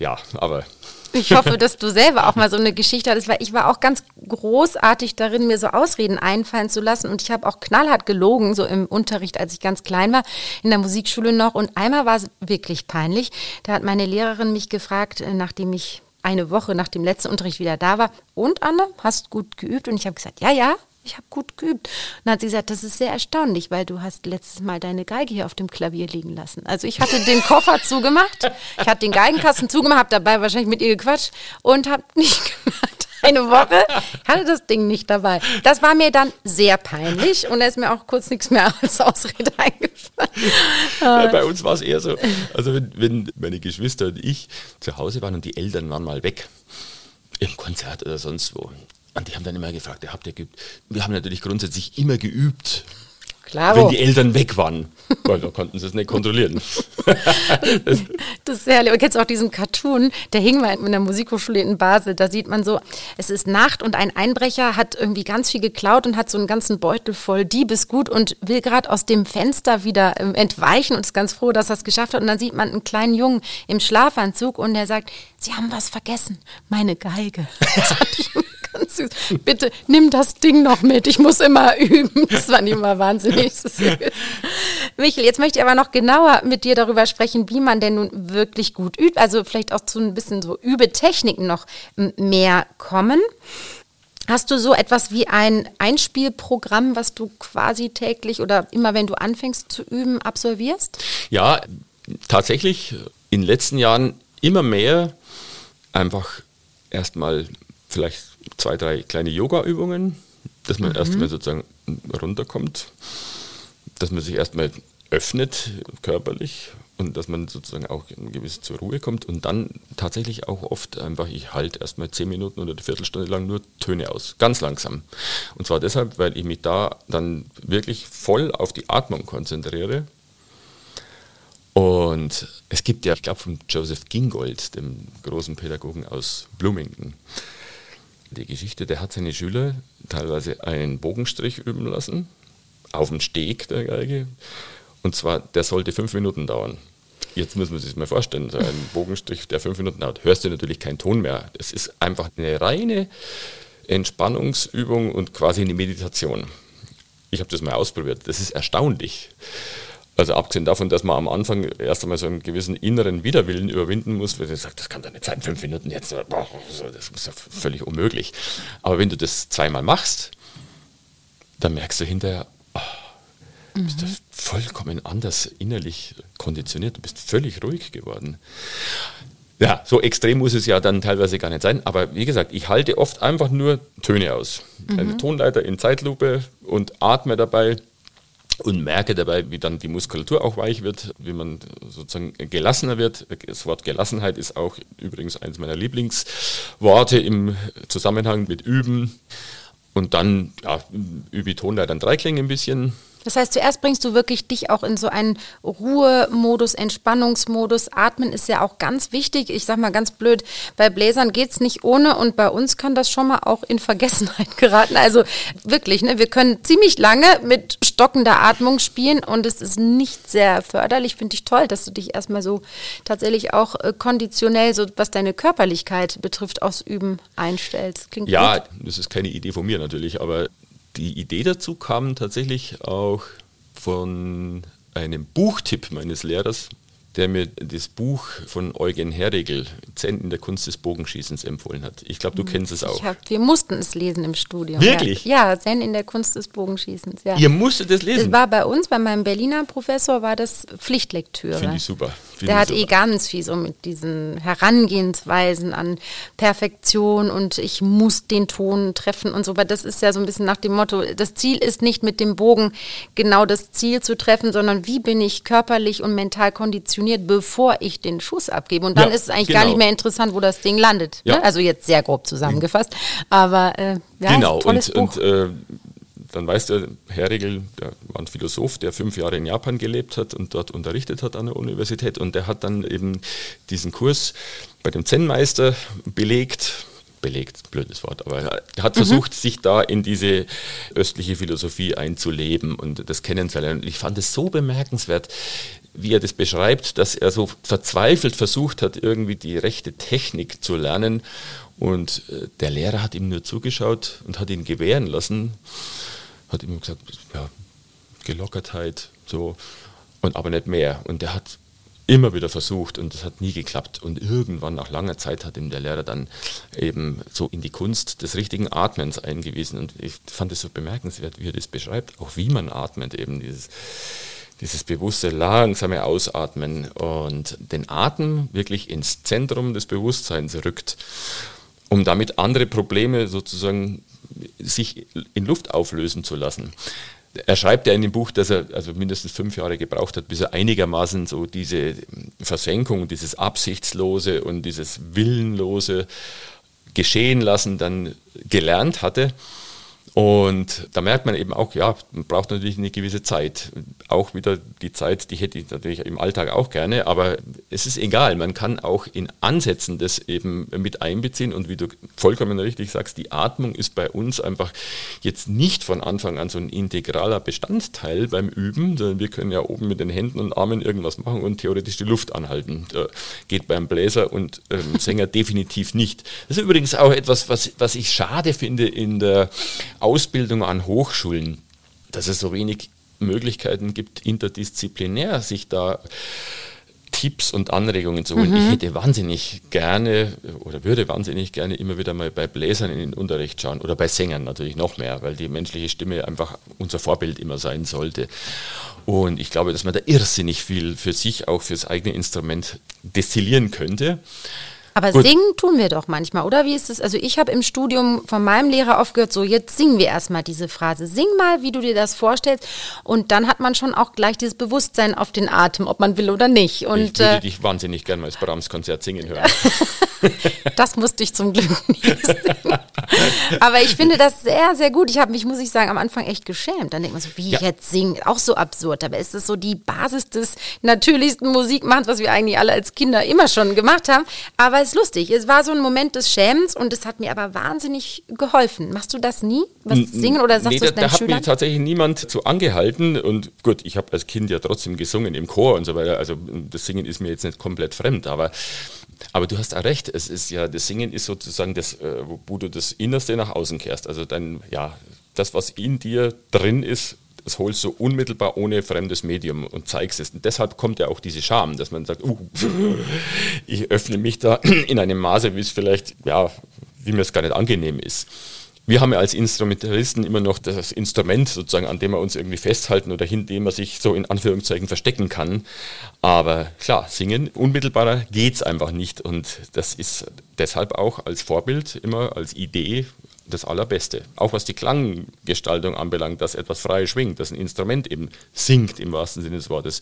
ja, aber. Ich hoffe, dass du selber auch mal so eine Geschichte hattest, weil ich war auch ganz großartig darin, mir so Ausreden einfallen zu lassen. Und ich habe auch knallhart gelogen, so im Unterricht, als ich ganz klein war, in der Musikschule noch. Und einmal war es wirklich peinlich. Da hat meine Lehrerin mich gefragt, äh, nachdem ich eine Woche nach dem letzten Unterricht wieder da war. Und Anne, hast gut geübt? Und ich habe gesagt, ja, ja, ich habe gut geübt. Und dann hat sie gesagt, das ist sehr erstaunlich, weil du hast letztes Mal deine Geige hier auf dem Klavier liegen lassen. Also ich hatte den Koffer zugemacht, ich hatte den Geigenkasten zugemacht, habe dabei wahrscheinlich mit ihr gequatscht und habe nicht gemacht eine Woche, hatte das Ding nicht dabei. Das war mir dann sehr peinlich und da ist mir auch kurz nichts mehr als Ausrede eingefallen. Ja, bei uns war es eher so, also wenn, wenn meine Geschwister und ich zu Hause waren und die Eltern waren mal weg, im Konzert oder sonst wo, und die haben dann immer gefragt, habt ihr geübt? Wir haben natürlich grundsätzlich immer geübt. Klaro. Wenn die Eltern weg waren, weil da konnten sie es nicht kontrollieren. das, das ist herrlich. Und kennst du auch diesen Cartoon, der hing mal in der Musikhochschule in Basel. Da sieht man so, es ist Nacht und ein Einbrecher hat irgendwie ganz viel geklaut und hat so einen ganzen Beutel voll Diebesgut und will gerade aus dem Fenster wieder ähm, entweichen und ist ganz froh, dass er es geschafft hat. Und dann sieht man einen kleinen Jungen im Schlafanzug und der sagt, Sie haben was vergessen, meine Geige. Das fand ich Bitte nimm das Ding noch mit. Ich muss immer üben. Das war nicht mal wahnsinnig. Michel, jetzt möchte ich aber noch genauer mit dir darüber sprechen, wie man denn nun wirklich gut übt. Also vielleicht auch zu ein bisschen so Übetechniken noch mehr kommen. Hast du so etwas wie ein Einspielprogramm, was du quasi täglich oder immer wenn du anfängst zu üben, absolvierst? Ja, tatsächlich in den letzten Jahren immer mehr einfach erstmal vielleicht zwei, drei kleine Yoga-Übungen, dass man mhm. erstmal sozusagen runterkommt, dass man sich erstmal öffnet körperlich und dass man sozusagen auch gewiss zur Ruhe kommt und dann tatsächlich auch oft einfach, ich halte erstmal zehn Minuten oder eine Viertelstunde lang nur Töne aus, ganz langsam. Und zwar deshalb, weil ich mich da dann wirklich voll auf die Atmung konzentriere. Und es gibt ja, ich glaube, von Joseph Gingold, dem großen Pädagogen aus Bloomington, die Geschichte, der hat seine Schüler teilweise einen Bogenstrich üben lassen, auf dem Steg der Geige und zwar, der sollte fünf Minuten dauern. Jetzt muss man sich das mal vorstellen, so ein Bogenstrich, der fünf Minuten dauert, hörst du natürlich keinen Ton mehr. Es ist einfach eine reine Entspannungsübung und quasi eine Meditation. Ich habe das mal ausprobiert. Das ist erstaunlich. Also abgesehen davon, dass man am Anfang erst einmal so einen gewissen inneren Widerwillen überwinden muss, weil man sagt, das kann doch nicht sein, fünf Minuten jetzt, boah, das ist ja völlig unmöglich. Aber wenn du das zweimal machst, dann merkst du hinterher, oh, mhm. bist du vollkommen anders innerlich konditioniert. Du bist völlig ruhig geworden. Ja, so extrem muss es ja dann teilweise gar nicht sein. Aber wie gesagt, ich halte oft einfach nur Töne aus. Mhm. Eine Tonleiter in Zeitlupe und atme dabei und merke dabei, wie dann die Muskulatur auch weich wird, wie man sozusagen gelassener wird. Das Wort Gelassenheit ist auch übrigens eines meiner Lieblingsworte im Zusammenhang mit Üben. Und dann ja, übe ich Tonleiter an Dreiklingen ein bisschen, das heißt, zuerst bringst du wirklich dich auch in so einen Ruhemodus, Entspannungsmodus. Atmen ist ja auch ganz wichtig. Ich sag mal ganz blöd, bei Bläsern geht es nicht ohne und bei uns kann das schon mal auch in Vergessenheit geraten. Also wirklich, ne, wir können ziemlich lange mit stockender Atmung spielen und es ist nicht sehr förderlich. Finde ich toll, dass du dich erstmal so tatsächlich auch äh, konditionell, so was deine Körperlichkeit betrifft, ausüben einstellst. Klingt ja, gut. das ist keine Idee von mir natürlich, aber die Idee dazu kam tatsächlich auch von einem Buchtipp meines Lehrers, der mir das Buch von Eugen Herregel, Zen in der Kunst des Bogenschießens, empfohlen hat. Ich glaube, du hm, kennst es auch. Hab, wir mussten es lesen im Studium. Wirklich? Ja, ja, Zen in der Kunst des Bogenschießens. Ja. Ihr musstet es lesen? Das war bei uns, bei meinem Berliner Professor, war das Pflichtlektüre. Finde ich super. Der hat eh ganz viel so mit diesen Herangehensweisen an Perfektion und ich muss den Ton treffen und so. Aber das ist ja so ein bisschen nach dem Motto, das Ziel ist nicht mit dem Bogen genau das Ziel zu treffen, sondern wie bin ich körperlich und mental konditioniert bevor ich den Schuss abgebe. Und dann ja, ist es eigentlich genau. gar nicht mehr interessant, wo das Ding landet. Ja. Ne? Also jetzt sehr grob zusammengefasst. Aber äh, ja, genau. und, und äh, dann weiß der Herr Regel, der war ein Philosoph, der fünf Jahre in Japan gelebt hat und dort unterrichtet hat an der Universität. Und der hat dann eben diesen Kurs bei dem Zen-Meister belegt belegt, blödes Wort, aber er hat versucht, mhm. sich da in diese östliche Philosophie einzuleben und das kennenzulernen. Und ich fand es so bemerkenswert, wie er das beschreibt, dass er so verzweifelt versucht hat, irgendwie die rechte Technik zu lernen. Und äh, der Lehrer hat ihm nur zugeschaut und hat ihn gewähren lassen, hat ihm gesagt, ja, Gelockertheit, so, und aber nicht mehr. Und er hat immer wieder versucht und das hat nie geklappt. Und irgendwann nach langer Zeit hat ihm der Lehrer dann eben so in die Kunst des richtigen Atmens eingewiesen. Und ich fand es so bemerkenswert, wie er das beschreibt, auch wie man atmet, eben dieses dieses bewusste, langsame Ausatmen und den Atem wirklich ins Zentrum des Bewusstseins rückt, um damit andere Probleme sozusagen sich in Luft auflösen zu lassen. Er schreibt ja in dem Buch, dass er also mindestens fünf Jahre gebraucht hat, bis er einigermaßen so diese Versenkung, dieses Absichtslose und dieses Willenlose geschehen lassen dann gelernt hatte. Und da merkt man eben auch, ja, man braucht natürlich eine gewisse Zeit. Auch wieder die Zeit, die hätte ich natürlich im Alltag auch gerne, aber es ist egal. Man kann auch in Ansätzen das eben mit einbeziehen und wie du vollkommen richtig sagst, die Atmung ist bei uns einfach jetzt nicht von Anfang an so ein integraler Bestandteil beim Üben, sondern wir können ja oben mit den Händen und Armen irgendwas machen und theoretisch die Luft anhalten. Da geht beim Bläser und ähm, Sänger definitiv nicht. Das ist übrigens auch etwas, was, was ich schade finde in der Ausbildung an Hochschulen, dass es so wenig Möglichkeiten gibt, interdisziplinär sich da Tipps und Anregungen zu holen. Mhm. Ich hätte wahnsinnig gerne oder würde wahnsinnig gerne immer wieder mal bei Bläsern in den Unterricht schauen oder bei Sängern natürlich noch mehr, weil die menschliche Stimme einfach unser Vorbild immer sein sollte. Und ich glaube, dass man da irrsinnig viel für sich, auch fürs eigene Instrument destillieren könnte. Aber Gut. singen tun wir doch manchmal, oder? Wie ist es? Also ich habe im Studium von meinem Lehrer oft gehört, so jetzt singen wir erstmal diese Phrase. Sing mal, wie du dir das vorstellst. Und dann hat man schon auch gleich dieses Bewusstsein auf den Atem, ob man will oder nicht. Und, ich würde äh, dich wahnsinnig gerne mal das Brahms-Konzert singen hören. das musste ich zum Glück nicht singen. Aber ich finde das sehr, sehr gut. Ich habe mich, muss ich sagen, am Anfang echt geschämt. Dann denkt man so, wie ja. ich jetzt singe, auch so absurd. Aber ist es so die Basis des natürlichsten Musikmachens, was wir eigentlich alle als Kinder immer schon gemacht haben. Aber ist lustig. Es war so ein Moment des Schämens und es hat mir aber wahnsinnig geholfen. Machst du das nie? Was singen oder sagst nee, du es da, da hat mir tatsächlich niemand zu angehalten und gut, ich habe als Kind ja trotzdem gesungen im Chor und so weiter. Also das Singen ist mir jetzt nicht komplett fremd, aber aber du hast auch recht, es ist ja, das Singen ist sozusagen das, äh, wo du das Innerste nach außen kehrst. Also dein, ja, das, was in dir drin ist, das holst du unmittelbar ohne fremdes Medium und zeigst es. Und deshalb kommt ja auch diese Scham, dass man sagt, uh, ich öffne mich da in einem Maße, wie es vielleicht, ja, wie mir es gar nicht angenehm ist. Wir haben ja als Instrumentalisten immer noch das Instrument sozusagen, an dem wir uns irgendwie festhalten oder hinter dem man sich so in Anführungszeichen verstecken kann. Aber klar, singen unmittelbarer geht es einfach nicht. Und das ist deshalb auch als Vorbild immer als Idee das Allerbeste. Auch was die Klanggestaltung anbelangt, dass etwas frei schwingt, dass ein Instrument eben singt im wahrsten Sinne des Wortes.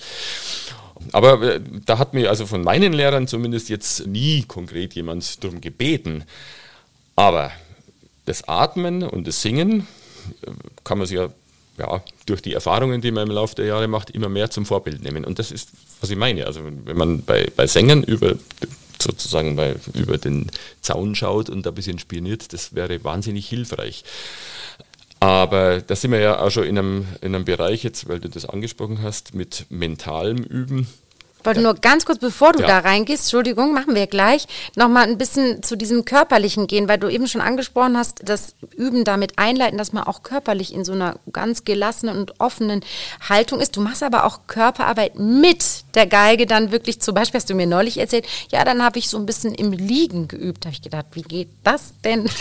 Aber äh, da hat mir also von meinen Lehrern zumindest jetzt nie konkret jemand darum gebeten. Aber das Atmen und das Singen äh, kann man sich ja, ja durch die Erfahrungen, die man im Laufe der Jahre macht, immer mehr zum Vorbild nehmen. Und das ist, was ich meine. Also wenn man bei, bei Sängern über sozusagen bei, über den Zaun schaut und ein bisschen spioniert, das wäre wahnsinnig hilfreich. Aber da sind wir ja auch schon in einem, in einem Bereich jetzt, weil du das angesprochen hast, mit mentalem Üben. Ich wollte nur ganz kurz, bevor du ja. da reingehst, Entschuldigung, machen wir gleich, nochmal ein bisschen zu diesem Körperlichen gehen, weil du eben schon angesprochen hast, das Üben damit einleiten, dass man auch körperlich in so einer ganz gelassenen und offenen Haltung ist. Du machst aber auch Körperarbeit mit der Geige dann wirklich, zum Beispiel hast du mir neulich erzählt, ja, dann habe ich so ein bisschen im Liegen geübt. Da habe ich gedacht, wie geht das denn?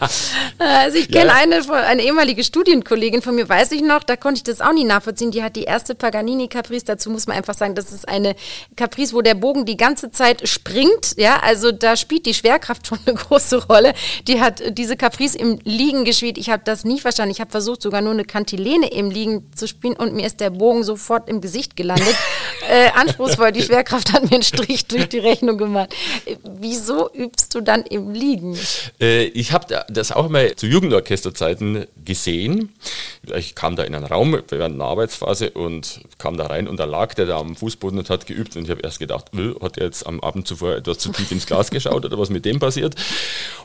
also ich kenne ja. eine, eine ehemalige Studienkollegin von mir, weiß ich noch, da konnte ich das auch nie nachvollziehen. Die hat die erste Paganini-Caprice, dazu muss man einfach sagen, das ist eine Caprice, wo der Bogen die ganze Zeit springt. Ja, also da spielt die Schwerkraft schon eine große Rolle. Die hat diese Caprice im Liegen gespielt. Ich habe das nie verstanden. Ich habe versucht, sogar nur eine Kantilene im Liegen zu spielen und mir ist der Bogen sofort im Gesicht gelandet. äh, anspruchsvoll. Die Schwerkraft hat mir einen Strich durch die Rechnung gemacht. Wieso übst du dann im Liegen? Äh, ich habe das auch mal zu Jugendorchesterzeiten gesehen. Ich kam da in einen Raum während einer Arbeitsphase und kam da rein und da lag der da am Fußboden und hat geübt und ich habe erst gedacht, hat er jetzt am Abend zuvor etwas zu tief ins Glas geschaut oder was mit dem passiert?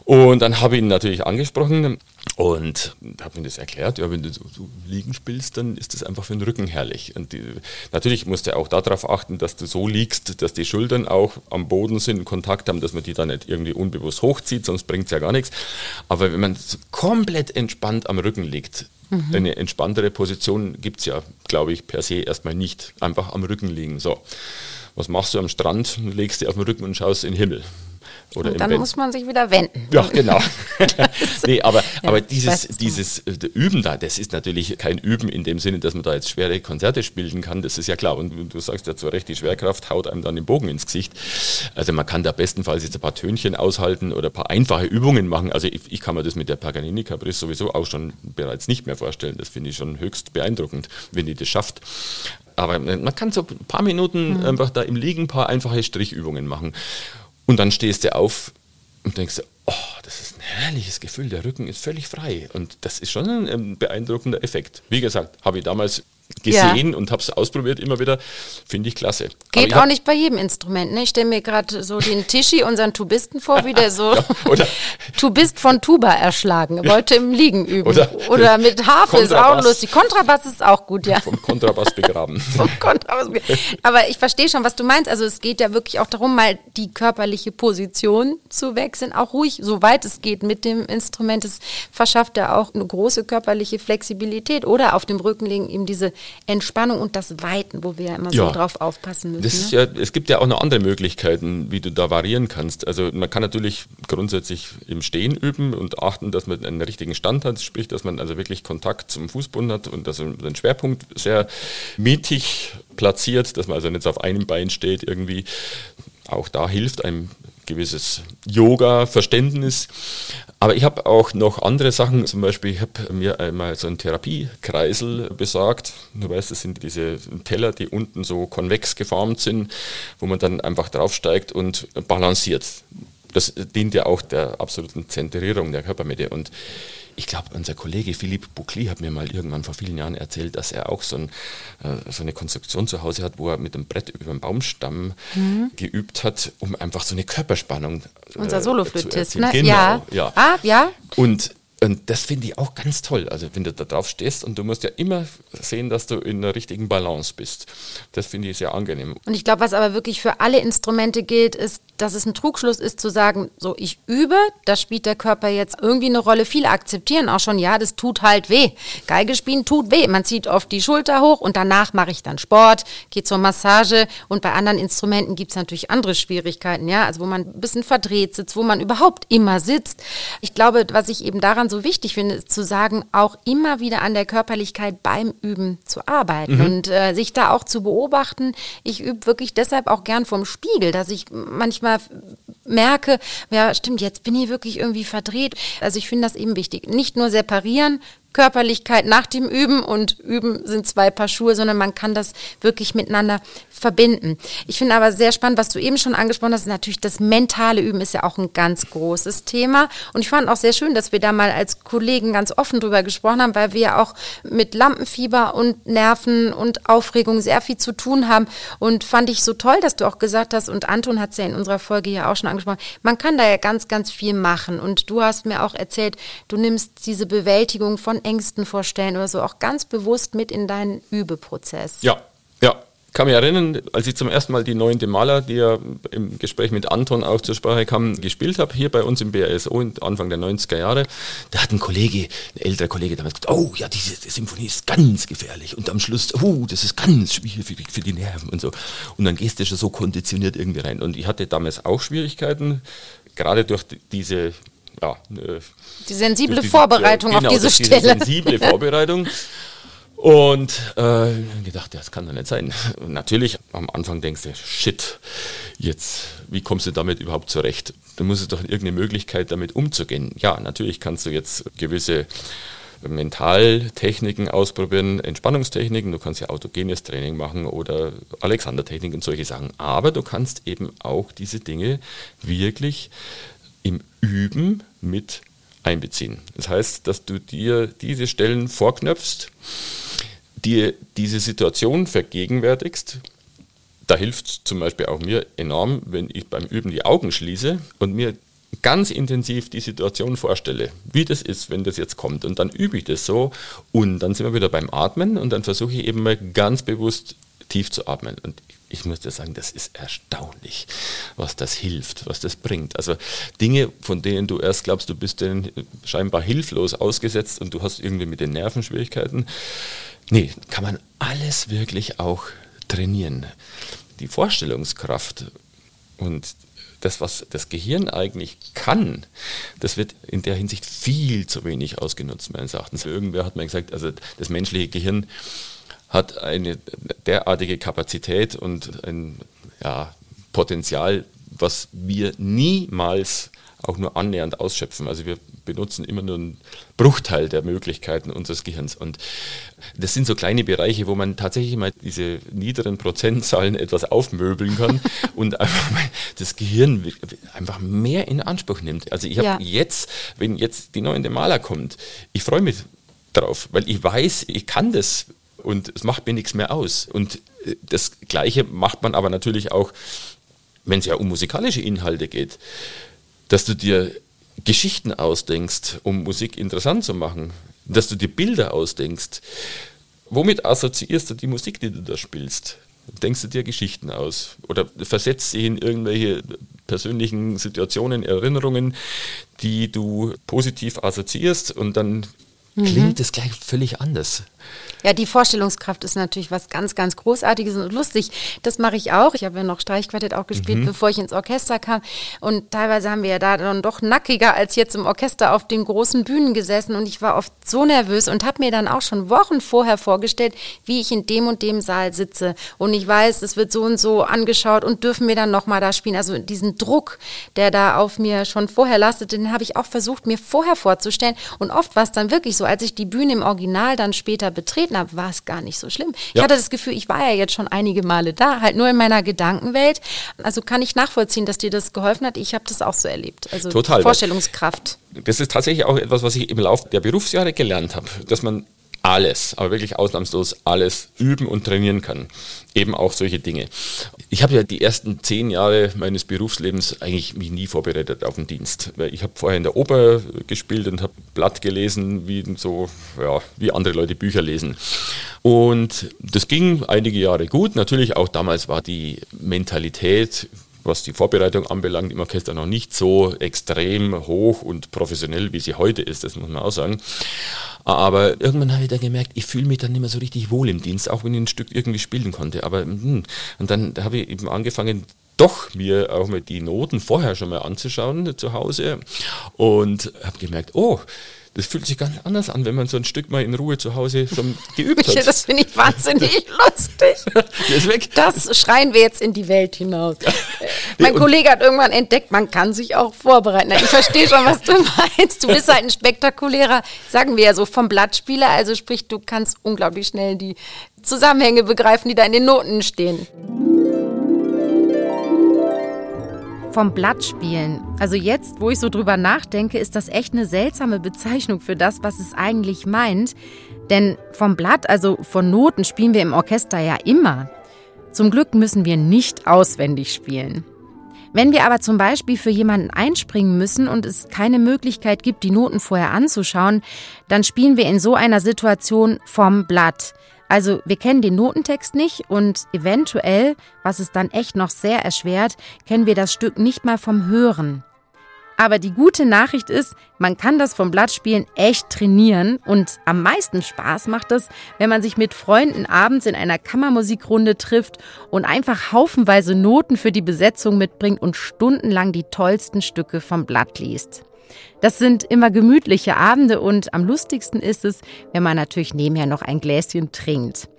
Und dann habe ich ihn natürlich angesprochen und habe ihm das erklärt, ja, wenn du so, so liegen spielst, dann ist das einfach für den Rücken herrlich. Und die, natürlich musst du auch darauf achten, dass du so liegst, dass die Schultern auch am Boden sind, Kontakt haben, dass man die dann nicht irgendwie unbewusst hochzieht, sonst bringt es ja gar nichts. Aber wenn man komplett entspannt am Rücken liegt, mhm. eine entspanntere Position gibt es ja, glaube ich, per se erstmal nicht. Einfach am Rücken liegen. So, was machst du am Strand? Legst dich auf den Rücken und schaust in den Himmel. Oder und dann Bett. muss man sich wieder wenden. Ja, genau. nee, aber, ja, aber dieses, dieses äh, Üben da, das ist natürlich kein Üben in dem Sinne, dass man da jetzt schwere Konzerte spielen kann, das ist ja klar. Und du sagst ja zu Recht, die Schwerkraft haut einem dann den Bogen ins Gesicht. Also man kann da bestenfalls jetzt ein paar Tönchen aushalten oder ein paar einfache Übungen machen. Also ich, ich kann mir das mit der Paganini Caprice sowieso auch schon bereits nicht mehr vorstellen. Das finde ich schon höchst beeindruckend, wenn die das schafft. Aber man kann so ein paar Minuten mhm. einfach da im Liegen ein paar einfache Strichübungen machen. Und dann stehst du auf und denkst, oh, das ist ein herrliches Gefühl, der Rücken ist völlig frei. Und das ist schon ein, ein beeindruckender Effekt. Wie gesagt, habe ich damals gesehen ja. und habe es ausprobiert immer wieder. Finde ich klasse. Geht auch nicht bei jedem Instrument. Ne? Ich stelle mir gerade so den Tischi, unseren Tubisten vor, wie der so ja, Tubist von Tuba erschlagen. Wollte im Liegen üben. Oder, oder mit Harfe ist auch lustig. Kontrabass ist auch gut, ja. Vom Kontrabass begraben. Vom Kontrabass begraben. Aber ich verstehe schon, was du meinst. Also es geht ja wirklich auch darum, mal die körperliche Position zu wechseln. Auch ruhig, soweit es geht mit dem Instrument. Es verschafft ja auch eine große körperliche Flexibilität. Oder auf dem Rücken liegen eben diese Entspannung und das Weiten, wo wir ja immer ja. so drauf aufpassen müssen. Das ne? ja, es gibt ja auch noch andere Möglichkeiten, wie du da variieren kannst. Also man kann natürlich grundsätzlich im Stehen üben und achten, dass man einen richtigen Stand hat, sprich, dass man also wirklich Kontakt zum Fußboden hat und dass man den Schwerpunkt sehr mittig platziert, dass man also nicht auf einem Bein steht irgendwie. Auch da hilft einem gewisses Yoga-Verständnis. Aber ich habe auch noch andere Sachen, zum Beispiel, ich habe mir einmal so einen Therapiekreisel besorgt. Du weißt, das sind diese Teller, die unten so konvex geformt sind, wo man dann einfach draufsteigt und balanciert. Das dient ja auch der absoluten Zentrierung der Körpermitte. Und ich glaube, unser Kollege Philippe Boucli hat mir mal irgendwann vor vielen Jahren erzählt, dass er auch so, ein, äh, so eine Konstruktion zu Hause hat, wo er mit einem Brett über einen Baumstamm mhm. geübt hat, um einfach so eine Körperspannung äh, Unser Soloflötist, ne? Genau, ja. ja. Ah, ja. Und und das finde ich auch ganz toll. Also wenn du da drauf stehst und du musst ja immer sehen, dass du in der richtigen Balance bist. Das finde ich sehr angenehm. Und ich glaube, was aber wirklich für alle Instrumente gilt, ist, dass es ein Trugschluss ist zu sagen, so ich übe, da spielt der Körper jetzt irgendwie eine Rolle. Viele akzeptieren auch schon, ja, das tut halt weh. Geige spielen tut weh. Man zieht oft die Schulter hoch und danach mache ich dann Sport, gehe zur Massage und bei anderen Instrumenten gibt es natürlich andere Schwierigkeiten, ja, also wo man ein bisschen verdreht sitzt, wo man überhaupt immer sitzt. Ich glaube, was ich eben daran so wichtig finde, ist zu sagen, auch immer wieder an der Körperlichkeit beim Üben zu arbeiten mhm. und äh, sich da auch zu beobachten. Ich übe wirklich deshalb auch gern vom Spiegel, dass ich manchmal manchmal merke, ja, stimmt, jetzt bin ich wirklich irgendwie verdreht. Also ich finde das eben wichtig. Nicht nur separieren, Körperlichkeit nach dem Üben und Üben sind zwei Paar Schuhe, sondern man kann das wirklich miteinander verbinden. Ich finde aber sehr spannend, was du eben schon angesprochen hast, natürlich das mentale Üben ist ja auch ein ganz großes Thema. Und ich fand auch sehr schön, dass wir da mal als Kollegen ganz offen drüber gesprochen haben, weil wir ja auch mit Lampenfieber und Nerven und Aufregung sehr viel zu tun haben. Und fand ich so toll, dass du auch gesagt hast, und Anton hat es ja in unserer Folge ja auch schon angesprochen, man kann da ja ganz, ganz viel machen. Und du hast mir auch erzählt, du nimmst diese Bewältigung von Ängsten vorstellen oder so auch ganz bewusst mit in deinen Übeprozess. Ja, ja. Ich kann mich erinnern, als ich zum ersten Mal die neunte Maler, die ja im Gespräch mit Anton auch zur Sprache kam, gespielt habe, hier bei uns im BASO Anfang der 90er Jahre, da hat ein Kollege, ein älterer Kollege damals gesagt, oh ja, diese Symphonie ist ganz gefährlich und am Schluss, oh, das ist ganz schwierig für die Nerven und so. Und dann gehst du schon so konditioniert irgendwie rein. Und ich hatte damals auch Schwierigkeiten, gerade durch diese ja, äh, die sensible diese, Vorbereitung genau, auf diese Stelle. Diese sensible Vorbereitung. Und äh, gedacht, ja, das kann doch nicht sein. Und natürlich, am Anfang denkst du, shit, jetzt, wie kommst du damit überhaupt zurecht? Du musst doch irgendeine Möglichkeit damit umzugehen. Ja, natürlich kannst du jetzt gewisse Mentaltechniken ausprobieren, Entspannungstechniken, du kannst ja autogenes Training machen oder Alexander-Technik und solche Sachen. Aber du kannst eben auch diese Dinge wirklich im Üben mit einbeziehen. Das heißt, dass du dir diese Stellen vorknöpfst, dir diese Situation vergegenwärtigst. Da hilft zum Beispiel auch mir enorm, wenn ich beim Üben die Augen schließe und mir ganz intensiv die Situation vorstelle, wie das ist, wenn das jetzt kommt. Und dann übe ich das so und dann sind wir wieder beim Atmen und dann versuche ich eben mal ganz bewusst tief zu atmen. Und ich dir sagen, das ist erstaunlich, was das hilft, was das bringt. Also Dinge, von denen du erst glaubst, du bist denen scheinbar hilflos ausgesetzt und du hast irgendwie mit den Nerven Schwierigkeiten. Nee, kann man alles wirklich auch trainieren. Die Vorstellungskraft und das, was das Gehirn eigentlich kann, das wird in der Hinsicht viel zu wenig ausgenutzt, meines Erachtens. Irgendwer hat mir gesagt, also das menschliche Gehirn hat eine derartige Kapazität und ein ja, Potenzial, was wir niemals auch nur annähernd ausschöpfen. Also wir benutzen immer nur einen Bruchteil der Möglichkeiten unseres Gehirns. Und das sind so kleine Bereiche, wo man tatsächlich mal diese niederen Prozentzahlen etwas aufmöbeln kann und einfach mal das Gehirn einfach mehr in Anspruch nimmt. Also ich habe ja. jetzt, wenn jetzt die neue Maler kommt, ich freue mich drauf, weil ich weiß, ich kann das und es macht mir nichts mehr aus. Und äh, das Gleiche macht man aber natürlich auch, wenn es ja um musikalische Inhalte geht, dass du dir Geschichten ausdenkst, um Musik interessant zu machen, dass du dir Bilder ausdenkst. Womit assoziierst du die Musik, die du da spielst? Denkst du dir Geschichten aus oder versetzt sie in irgendwelche persönlichen Situationen, Erinnerungen, die du positiv assoziierst und dann mhm. klingt es gleich völlig anders. Ja, die Vorstellungskraft ist natürlich was ganz, ganz Großartiges und lustig. Das mache ich auch. Ich habe ja noch Streichquartett auch gespielt, mhm. bevor ich ins Orchester kam. Und teilweise haben wir ja da dann doch nackiger als jetzt im Orchester auf den großen Bühnen gesessen. Und ich war oft so nervös und habe mir dann auch schon Wochen vorher vorgestellt, wie ich in dem und dem Saal sitze. Und ich weiß, es wird so und so angeschaut und dürfen wir dann nochmal da spielen. Also diesen Druck, der da auf mir schon vorher lastet, den habe ich auch versucht, mir vorher vorzustellen. Und oft war es dann wirklich so, als ich die Bühne im Original dann später betreten habe, war es gar nicht so schlimm. Ich hatte das Gefühl, ich war ja jetzt schon einige Male da, halt nur in meiner Gedankenwelt. Also kann ich nachvollziehen, dass dir das geholfen hat. Ich habe das auch so erlebt. Also Total. Vorstellungskraft. Das ist tatsächlich auch etwas, was ich im Laufe der Berufsjahre gelernt habe, dass man alles, aber wirklich ausnahmslos alles üben und trainieren kann. Eben auch solche Dinge. Ich habe ja die ersten zehn Jahre meines Berufslebens eigentlich mich nie vorbereitet auf den Dienst. Ich habe vorher in der Oper gespielt und habe Blatt gelesen, wie so, ja, wie andere Leute Bücher lesen. Und das ging einige Jahre gut. Natürlich auch damals war die Mentalität was die Vorbereitung anbelangt, im Orchester noch nicht so extrem hoch und professionell, wie sie heute ist, das muss man auch sagen. Aber irgendwann habe ich dann gemerkt, ich fühle mich dann nicht mehr so richtig wohl im Dienst, auch wenn ich ein Stück irgendwie spielen konnte. Aber hm, und dann habe ich eben angefangen, doch mir auch mal die Noten vorher schon mal anzuschauen zu Hause und habe gemerkt, oh, das fühlt sich ganz anders an, wenn man so ein Stück mal in Ruhe zu Hause schon geübt hat. das finde ich wahnsinnig lustig. weg. Das schreien wir jetzt in die Welt hinaus. mein nee, Kollege hat irgendwann entdeckt, man kann sich auch vorbereiten. Ich verstehe schon, was du meinst. Du bist halt ein spektakulärer, sagen wir ja so, vom Blattspieler. Also sprich, du kannst unglaublich schnell die Zusammenhänge begreifen, die da in den Noten stehen. Vom Blatt spielen. Also jetzt, wo ich so drüber nachdenke, ist das echt eine seltsame Bezeichnung für das, was es eigentlich meint. Denn vom Blatt, also von Noten, spielen wir im Orchester ja immer. Zum Glück müssen wir nicht auswendig spielen. Wenn wir aber zum Beispiel für jemanden einspringen müssen und es keine Möglichkeit gibt, die Noten vorher anzuschauen, dann spielen wir in so einer Situation vom Blatt. Also wir kennen den Notentext nicht und eventuell, was es dann echt noch sehr erschwert, kennen wir das Stück nicht mal vom Hören. Aber die gute Nachricht ist, man kann das vom Blattspielen echt trainieren und am meisten Spaß macht es, wenn man sich mit Freunden abends in einer Kammermusikrunde trifft und einfach haufenweise Noten für die Besetzung mitbringt und stundenlang die tollsten Stücke vom Blatt liest. Das sind immer gemütliche Abende und am lustigsten ist es, wenn man natürlich nebenher noch ein Gläschen trinkt.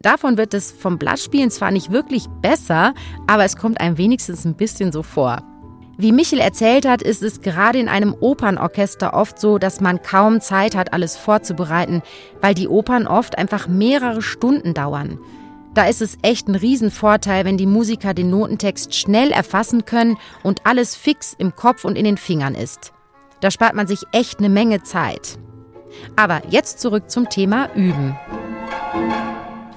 Davon wird es vom Blattspielen zwar nicht wirklich besser, aber es kommt einem wenigstens ein bisschen so vor. Wie Michel erzählt hat, ist es gerade in einem Opernorchester oft so, dass man kaum Zeit hat, alles vorzubereiten, weil die Opern oft einfach mehrere Stunden dauern. Da ist es echt ein Riesenvorteil, wenn die Musiker den Notentext schnell erfassen können und alles fix im Kopf und in den Fingern ist. Da spart man sich echt eine Menge Zeit. Aber jetzt zurück zum Thema Üben.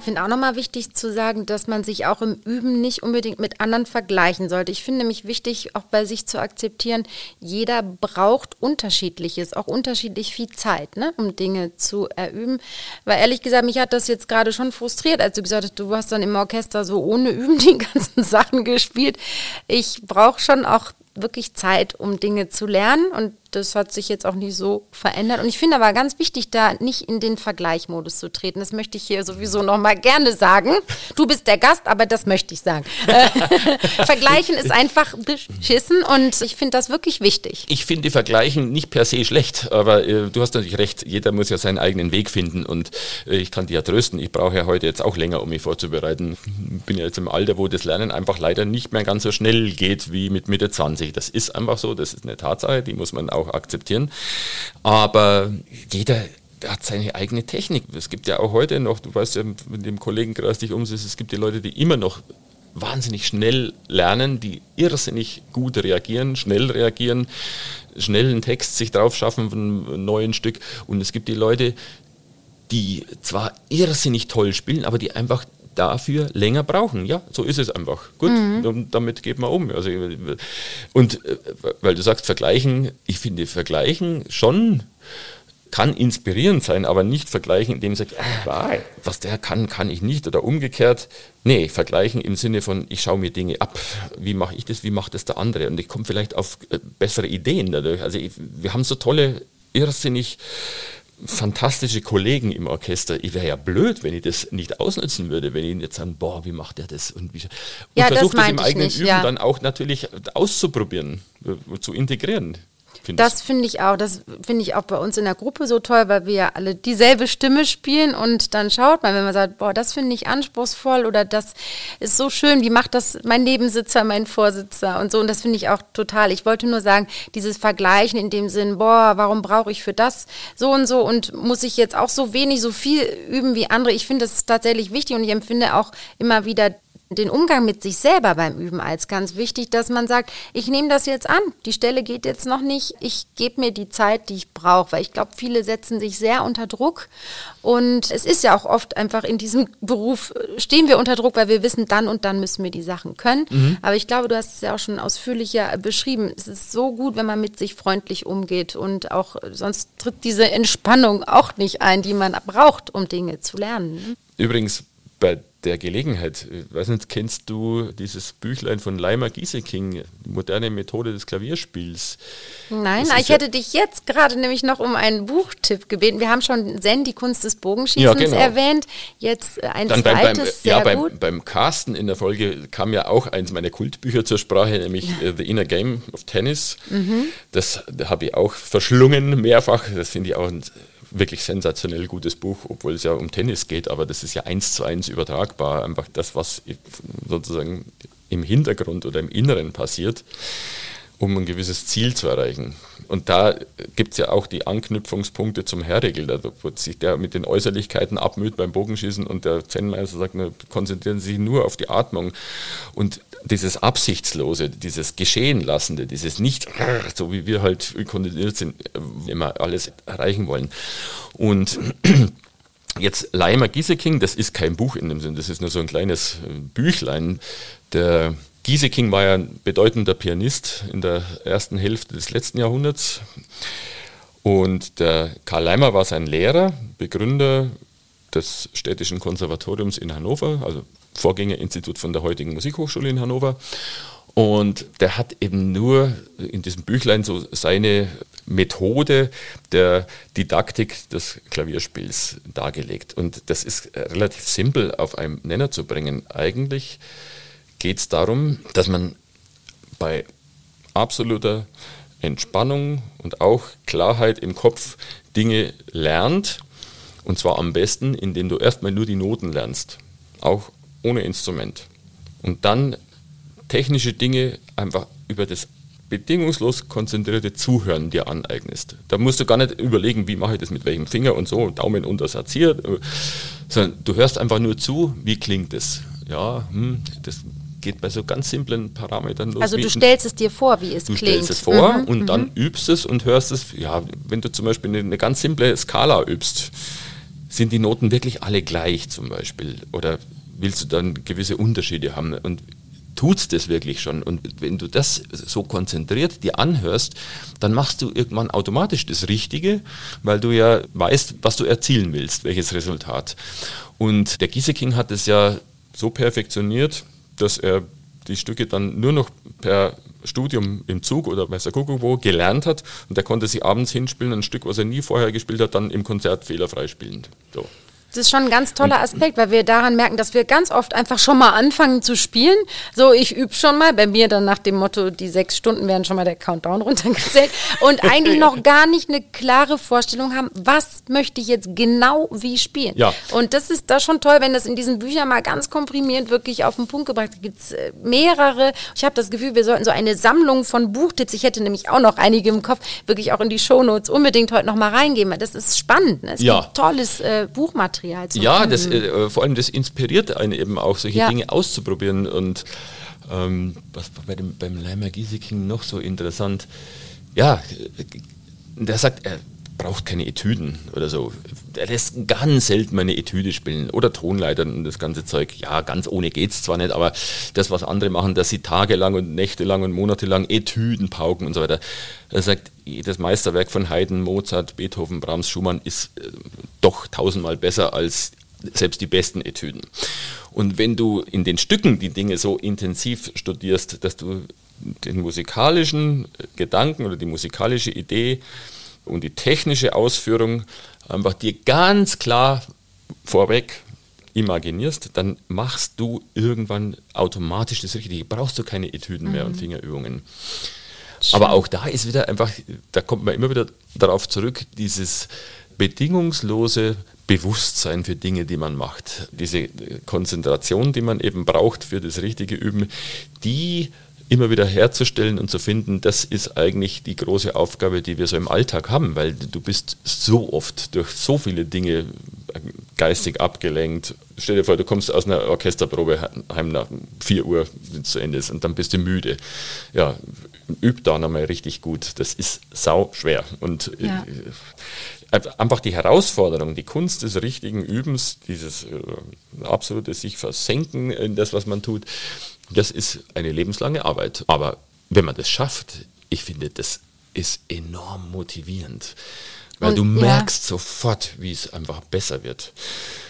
Ich finde auch nochmal wichtig zu sagen, dass man sich auch im Üben nicht unbedingt mit anderen vergleichen sollte. Ich finde nämlich wichtig, auch bei sich zu akzeptieren, jeder braucht unterschiedliches, auch unterschiedlich viel Zeit, ne, um Dinge zu erüben. Weil ehrlich gesagt, mich hat das jetzt gerade schon frustriert, als du gesagt hast, du hast dann im Orchester so ohne Üben die ganzen Sachen gespielt. Ich brauche schon auch wirklich Zeit, um Dinge zu lernen und das hat sich jetzt auch nicht so verändert. Und ich finde aber ganz wichtig, da nicht in den Vergleichmodus zu treten. Das möchte ich hier sowieso nochmal gerne sagen. Du bist der Gast, aber das möchte ich sagen. Vergleichen ist einfach beschissen und ich finde das wirklich wichtig. Ich finde Vergleichen nicht per se schlecht, aber äh, du hast natürlich recht. Jeder muss ja seinen eigenen Weg finden und äh, ich kann dich ja trösten. Ich brauche ja heute jetzt auch länger, um mich vorzubereiten. Bin ja jetzt im Alter, wo das Lernen einfach leider nicht mehr ganz so schnell geht wie mit Mitte 20. Das ist einfach so, das ist eine Tatsache, die muss man auch auch akzeptieren. Aber jeder hat seine eigene Technik. Es gibt ja auch heute noch, du weißt ja, mit dem Kollegenkreis dich umsetzt, es gibt die Leute, die immer noch wahnsinnig schnell lernen, die irrsinnig gut reagieren, schnell reagieren, schnell einen Text sich drauf schaffen von einem neuen Stück. Und es gibt die Leute, die zwar irrsinnig toll spielen, aber die einfach dafür länger brauchen. Ja, so ist es einfach. Gut, mhm. damit geht man um. Also, und äh, weil du sagst, vergleichen, ich finde vergleichen schon kann inspirierend sein, aber nicht vergleichen, indem ich sage, äh, was der kann, kann ich nicht oder umgekehrt. Nee, vergleichen im Sinne von, ich schaue mir Dinge ab. Wie mache ich das, wie macht das der andere? Und ich komme vielleicht auf äh, bessere Ideen dadurch. Also ich, wir haben so tolle, irrsinnig fantastische Kollegen im Orchester. Ich wäre ja blöd, wenn ich das nicht ausnutzen würde, wenn ich jetzt sagen, boah, wie macht der das? Und, wie, und ja, versuche das, das im eigenen nicht, Üben ja. dann auch natürlich auszuprobieren, äh, zu integrieren. Find das finde ich auch. Das finde ich auch bei uns in der Gruppe so toll, weil wir ja alle dieselbe Stimme spielen und dann schaut man, wenn man sagt, boah, das finde ich anspruchsvoll oder das ist so schön, wie macht das mein Nebensitzer, mein Vorsitzer und so. Und das finde ich auch total. Ich wollte nur sagen, dieses Vergleichen in dem Sinn, boah, warum brauche ich für das so und so und muss ich jetzt auch so wenig, so viel üben wie andere. Ich finde das tatsächlich wichtig und ich empfinde auch immer wieder den Umgang mit sich selber beim Üben als ganz wichtig, dass man sagt, ich nehme das jetzt an, die Stelle geht jetzt noch nicht, ich gebe mir die Zeit, die ich brauche, weil ich glaube, viele setzen sich sehr unter Druck und es ist ja auch oft einfach in diesem Beruf, stehen wir unter Druck, weil wir wissen, dann und dann müssen wir die Sachen können. Mhm. Aber ich glaube, du hast es ja auch schon ausführlicher beschrieben. Es ist so gut, wenn man mit sich freundlich umgeht und auch sonst tritt diese Entspannung auch nicht ein, die man braucht, um Dinge zu lernen. Übrigens, bei der Gelegenheit, ich weiß nicht, kennst du dieses Büchlein von Leimer Gieseking, moderne Methode des Klavierspiels? Nein, ich hätte dich jetzt gerade nämlich noch um einen Buchtipp gebeten. Wir haben schon Zen, die Kunst des Bogenschießens ja, genau. erwähnt. Jetzt ein Dann zweites, beim, beim, sehr ja, gut. Beim, beim Carsten in der Folge kam ja auch eins meiner Kultbücher zur Sprache, nämlich ja. The Inner Game of Tennis. Mhm. Das da habe ich auch verschlungen mehrfach. Das finde ich auch ein wirklich sensationell gutes Buch, obwohl es ja um Tennis geht, aber das ist ja eins zu eins übertragbar. Einfach das, was sozusagen im Hintergrund oder im Inneren passiert, um ein gewisses Ziel zu erreichen. Und da gibt es ja auch die Anknüpfungspunkte zum Herregel, da wird sich der mit den Äußerlichkeiten abmüht beim Bogenschießen und der Zen-Meister sagt, konzentrieren Sie sich nur auf die Atmung. Und dieses Absichtslose, dieses Geschehenlassende, dieses nicht, so wie wir halt konditioniert sind, immer alles erreichen wollen. Und jetzt Leimer Gieseking, das ist kein Buch in dem Sinn, das ist nur so ein kleines Büchlein. Der Gieseking war ja ein bedeutender Pianist in der ersten Hälfte des letzten Jahrhunderts. Und der Karl Leimer war sein Lehrer, Begründer des Städtischen Konservatoriums in Hannover, also Vorgängerinstitut von der heutigen Musikhochschule in Hannover. Und der hat eben nur in diesem Büchlein so seine Methode der Didaktik des Klavierspiels dargelegt. Und das ist relativ simpel auf einen Nenner zu bringen. Eigentlich geht es darum, dass man bei absoluter Entspannung und auch Klarheit im Kopf Dinge lernt. Und zwar am besten, indem du erstmal nur die Noten lernst. Auch ohne Instrument. Und dann technische Dinge einfach über das bedingungslos konzentrierte Zuhören dir aneignest. Da musst du gar nicht überlegen, wie mache ich das mit welchem Finger und so, Daumen untersatz hier, sondern du hörst einfach nur zu, wie klingt es. Ja, hm, das geht bei so ganz simplen Parametern los. Also du stellst es dir vor, wie es du klingt. Du stellst es vor mhm, und mhm. dann übst es und hörst es. Ja, wenn du zum Beispiel eine, eine ganz simple Skala übst, sind die Noten wirklich alle gleich zum Beispiel? Oder willst du dann gewisse Unterschiede haben. Und tut das wirklich schon? Und wenn du das so konzentriert dir anhörst, dann machst du irgendwann automatisch das Richtige, weil du ja weißt, was du erzielen willst, welches Resultat. Und der Gieseking hat es ja so perfektioniert, dass er die Stücke dann nur noch per Studium im Zug oder weiß der wo gelernt hat und er konnte sie abends hinspielen, ein Stück, was er nie vorher gespielt hat, dann im Konzert fehlerfrei spielen. So. Das ist schon ein ganz toller Aspekt, weil wir daran merken, dass wir ganz oft einfach schon mal anfangen zu spielen. So, ich übe schon mal, bei mir dann nach dem Motto, die sechs Stunden werden schon mal der Countdown runtergezählt und eigentlich noch gar nicht eine klare Vorstellung haben, was möchte ich jetzt genau wie spielen. Ja. Und das ist da schon toll, wenn das in diesen Büchern mal ganz komprimiert wirklich auf den Punkt gebracht gibt. Es äh, mehrere. Ich habe das Gefühl, wir sollten so eine Sammlung von Buchtipps, ich hätte nämlich auch noch einige im Kopf, wirklich auch in die Shownotes unbedingt heute noch mal reingeben. Das ist spannend. Ne? Es ja. gibt tolles äh, Buchmaterial. Ja, das, äh, vor allem das inspiriert einen eben auch, solche ja. Dinge auszuprobieren. Und ähm, was war bei dem, beim Leimer Gieseking noch so interessant? Ja, der sagt, er braucht keine Etüden oder so. Er lässt ganz selten meine Etüde spielen oder Tonleitern und das ganze Zeug. Ja, ganz ohne geht es zwar nicht, aber das, was andere machen, dass sie tagelang und nächtelang und monatelang Etüden pauken und so weiter. Er sagt, das Meisterwerk von Haydn, Mozart, Beethoven, Brahms, Schumann ist äh, doch tausendmal besser als selbst die besten Etüden. Und wenn du in den Stücken die Dinge so intensiv studierst, dass du den musikalischen Gedanken oder die musikalische Idee und die technische Ausführung einfach dir ganz klar vorweg imaginierst, dann machst du irgendwann automatisch das Richtige. Brauchst du keine Etüden mhm. mehr und mhm. Fingerübungen. Schön. Aber auch da ist wieder einfach, da kommt man immer wieder darauf zurück, dieses bedingungslose Bewusstsein für Dinge, die man macht. Diese Konzentration, die man eben braucht für das richtige Üben, die immer wieder herzustellen und zu finden, das ist eigentlich die große Aufgabe, die wir so im Alltag haben, weil du bist so oft durch so viele Dinge geistig abgelenkt. Stell dir vor, du kommst aus einer Orchesterprobe heim nach 4 Uhr, wenn es zu Ende ist, und dann bist du müde. Ja, üb da nochmal richtig gut. Das ist sau schwer. Und ja. Äh, einfach die Herausforderung, die Kunst des richtigen Übens, dieses äh, absolute sich versenken in das, was man tut, das ist eine lebenslange Arbeit. Aber wenn man das schafft, ich finde, das ist enorm motivierend. Weil und, du merkst ja. sofort, wie es einfach besser wird.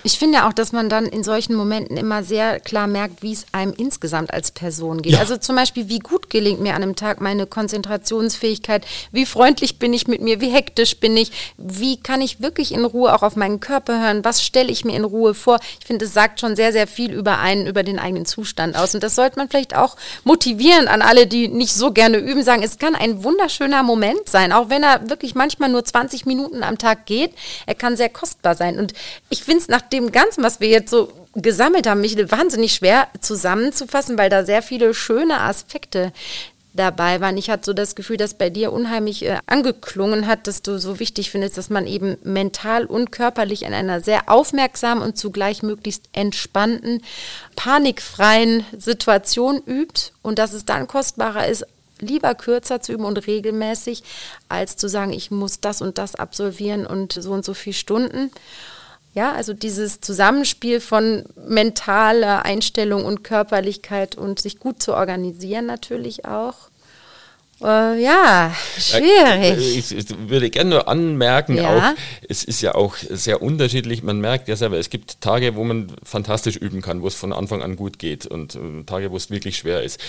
Ich finde auch, dass man dann in solchen Momenten immer sehr klar merkt, wie es einem insgesamt als Person geht. Ja. Also zum Beispiel, wie gut gelingt mir an einem Tag meine Konzentrationsfähigkeit, wie freundlich bin ich mit mir, wie hektisch bin ich, wie kann ich wirklich in Ruhe auch auf meinen Körper hören, was stelle ich mir in Ruhe vor. Ich finde, es sagt schon sehr, sehr viel über einen, über den eigenen Zustand aus. Und das sollte man vielleicht auch motivieren an alle, die nicht so gerne üben, sagen, es kann ein wunderschöner Moment sein, auch wenn er wirklich manchmal nur 20 Minuten am Tag geht. Er kann sehr kostbar sein. Und ich finde es nach dem Ganzen, was wir jetzt so gesammelt haben, mich wahnsinnig schwer zusammenzufassen, weil da sehr viele schöne Aspekte dabei waren. Ich hatte so das Gefühl, dass bei dir unheimlich äh, angeklungen hat, dass du so wichtig findest, dass man eben mental und körperlich in einer sehr aufmerksamen und zugleich möglichst entspannten, panikfreien Situation übt und dass es dann kostbarer ist, lieber kürzer zu üben und regelmäßig, als zu sagen, ich muss das und das absolvieren und so und so viele Stunden. Ja, also dieses Zusammenspiel von mentaler Einstellung und Körperlichkeit und sich gut zu organisieren natürlich auch. Äh, ja, schwierig. Ich, ich, würde gerne nur anmerken, ja. auch, es ist ja auch sehr unterschiedlich. Man merkt ja selber, es gibt Tage, wo man fantastisch üben kann, wo es von Anfang an gut geht und äh, Tage, wo es wirklich schwer ist.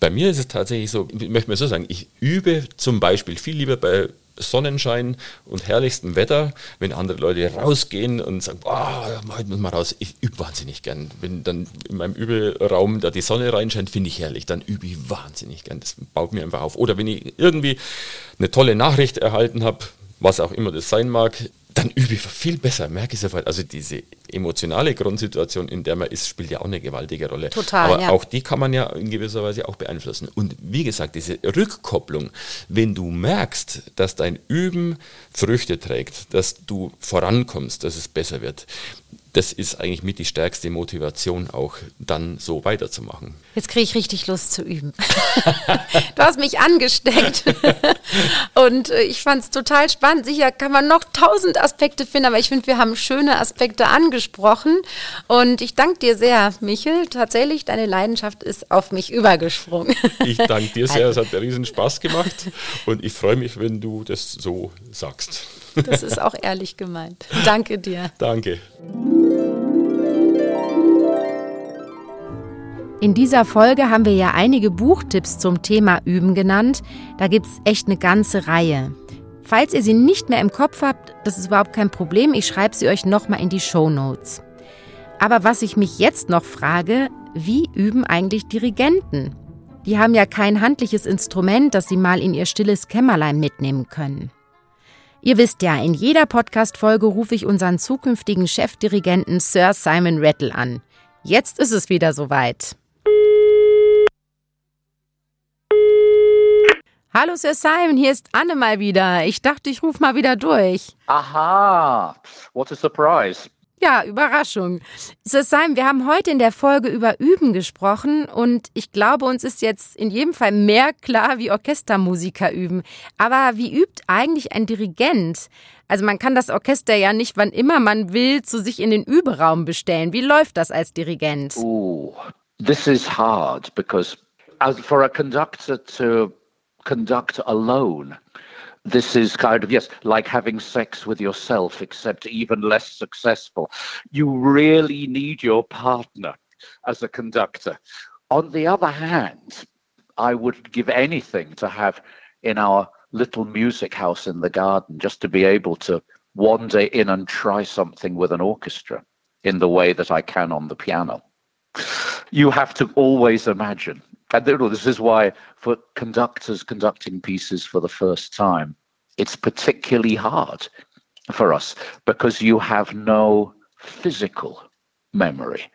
Bei mir ist es tatsächlich so, ich möchte mal so sagen, ich übe zum Beispiel viel lieber bei Sonnenschein und herrlichstem Wetter, wenn andere Leute rausgehen und sagen, boah, heute muss man raus. Ich übe wahnsinnig gern. Wenn dann in meinem Übelraum da die Sonne reinscheint, finde ich herrlich. Dann übe ich wahnsinnig gern. Das baut mir einfach auf. Oder wenn ich irgendwie eine tolle Nachricht erhalten habe, was auch immer das sein mag, dann übe ich viel besser, merke ich sofort. Also diese emotionale Grundsituation, in der man ist, spielt ja auch eine gewaltige Rolle. Total. Aber ja. auch die kann man ja in gewisser Weise auch beeinflussen. Und wie gesagt, diese Rückkopplung, wenn du merkst, dass dein Üben Früchte trägt, dass du vorankommst, dass es besser wird, das ist eigentlich mit die stärkste Motivation, auch dann so weiterzumachen. Jetzt kriege ich richtig Lust zu üben. du hast mich angesteckt. Und äh, ich fand es total spannend. Sicher kann man noch tausend Aspekte finden, aber ich finde, wir haben schöne Aspekte angesprochen. Und ich danke dir sehr, Michel. Tatsächlich, deine Leidenschaft ist auf mich übergesprungen. ich danke dir sehr. Es hat riesen Spaß gemacht. Und ich freue mich, wenn du das so sagst. Das ist auch ehrlich gemeint. Danke dir. Danke. In dieser Folge haben wir ja einige Buchtipps zum Thema Üben genannt. Da gibt es echt eine ganze Reihe. Falls ihr sie nicht mehr im Kopf habt, das ist überhaupt kein Problem. Ich schreibe sie euch nochmal in die Show Notes. Aber was ich mich jetzt noch frage, wie üben eigentlich Dirigenten? Die haben ja kein handliches Instrument, das sie mal in ihr stilles Kämmerlein mitnehmen können. Ihr wisst ja, in jeder Podcast-Folge rufe ich unseren zukünftigen Chefdirigenten Sir Simon Rattle an. Jetzt ist es wieder soweit. Hallo Sir Simon, hier ist Anne mal wieder. Ich dachte, ich rufe mal wieder durch. Aha, what a surprise. Ja, Überraschung. Sir Simon, wir haben heute in der Folge über Üben gesprochen und ich glaube, uns ist jetzt in jedem Fall mehr klar, wie Orchestermusiker üben. Aber wie übt eigentlich ein Dirigent? Also man kann das Orchester ja nicht, wann immer man will, zu sich in den Überaum bestellen. Wie läuft das als Dirigent? Oh, this is hard because as for a conductor to conduct alone, this is kind of, yes, like having sex with yourself, except even less successful. You really need your partner as a conductor. On the other hand, I would give anything to have in our little music house in the garden just to be able to wander in and try something with an orchestra in the way that I can on the piano. You have to always imagine. And this is why, for conductors conducting pieces for the first time, it's particularly hard for us because you have no physical memory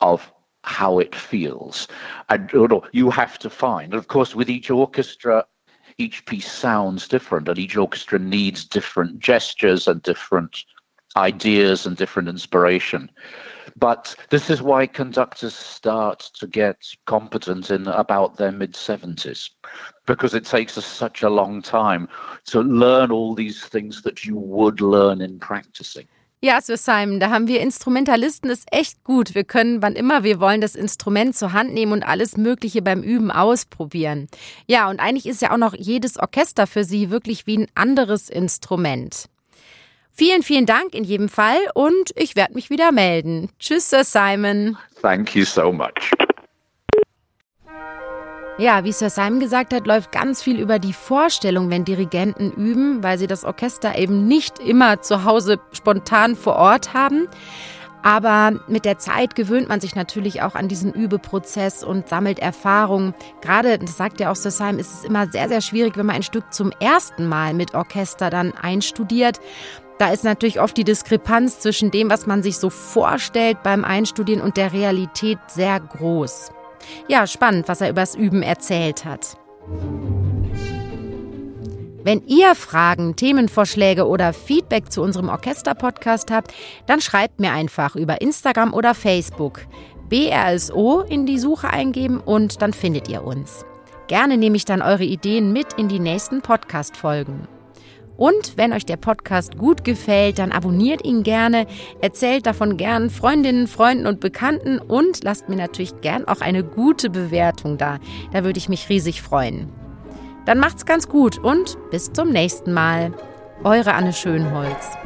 of how it feels. And oh, you have to find, and of course, with each orchestra, each piece sounds different, and each orchestra needs different gestures and different ideas and different inspiration. But this is why conductors start to get competent in about their mid 70s, because it takes us such a long time to learn all these things that you would learn in practicing. Ja, Sir Simon, da haben wir Instrumentalisten es echt gut. Wir können, wann immer wir wollen, das Instrument zur Hand nehmen und alles Mögliche beim Üben ausprobieren. Ja, und eigentlich ist ja auch noch jedes Orchester für Sie wirklich wie ein anderes Instrument. Vielen, vielen Dank in jedem Fall und ich werde mich wieder melden. Tschüss, Sir Simon. Thank you so much. Ja, wie Sir Simon gesagt hat, läuft ganz viel über die Vorstellung, wenn Dirigenten üben, weil sie das Orchester eben nicht immer zu Hause spontan vor Ort haben. Aber mit der Zeit gewöhnt man sich natürlich auch an diesen Übeprozess und sammelt Erfahrung. Gerade, das sagt ja auch Sir Simon, ist es immer sehr, sehr schwierig, wenn man ein Stück zum ersten Mal mit Orchester dann einstudiert. Da ist natürlich oft die Diskrepanz zwischen dem, was man sich so vorstellt beim Einstudieren und der Realität sehr groß. Ja, spannend, was er übers Üben erzählt hat. Wenn ihr Fragen, Themenvorschläge oder Feedback zu unserem Orchester-Podcast habt, dann schreibt mir einfach über Instagram oder Facebook. BRSO in die Suche eingeben und dann findet ihr uns. Gerne nehme ich dann eure Ideen mit in die nächsten Podcast-Folgen. Und wenn euch der Podcast gut gefällt, dann abonniert ihn gerne, erzählt davon gern Freundinnen, Freunden und Bekannten und lasst mir natürlich gern auch eine gute Bewertung da. Da würde ich mich riesig freuen. Dann macht's ganz gut und bis zum nächsten Mal. Eure Anne Schönholz.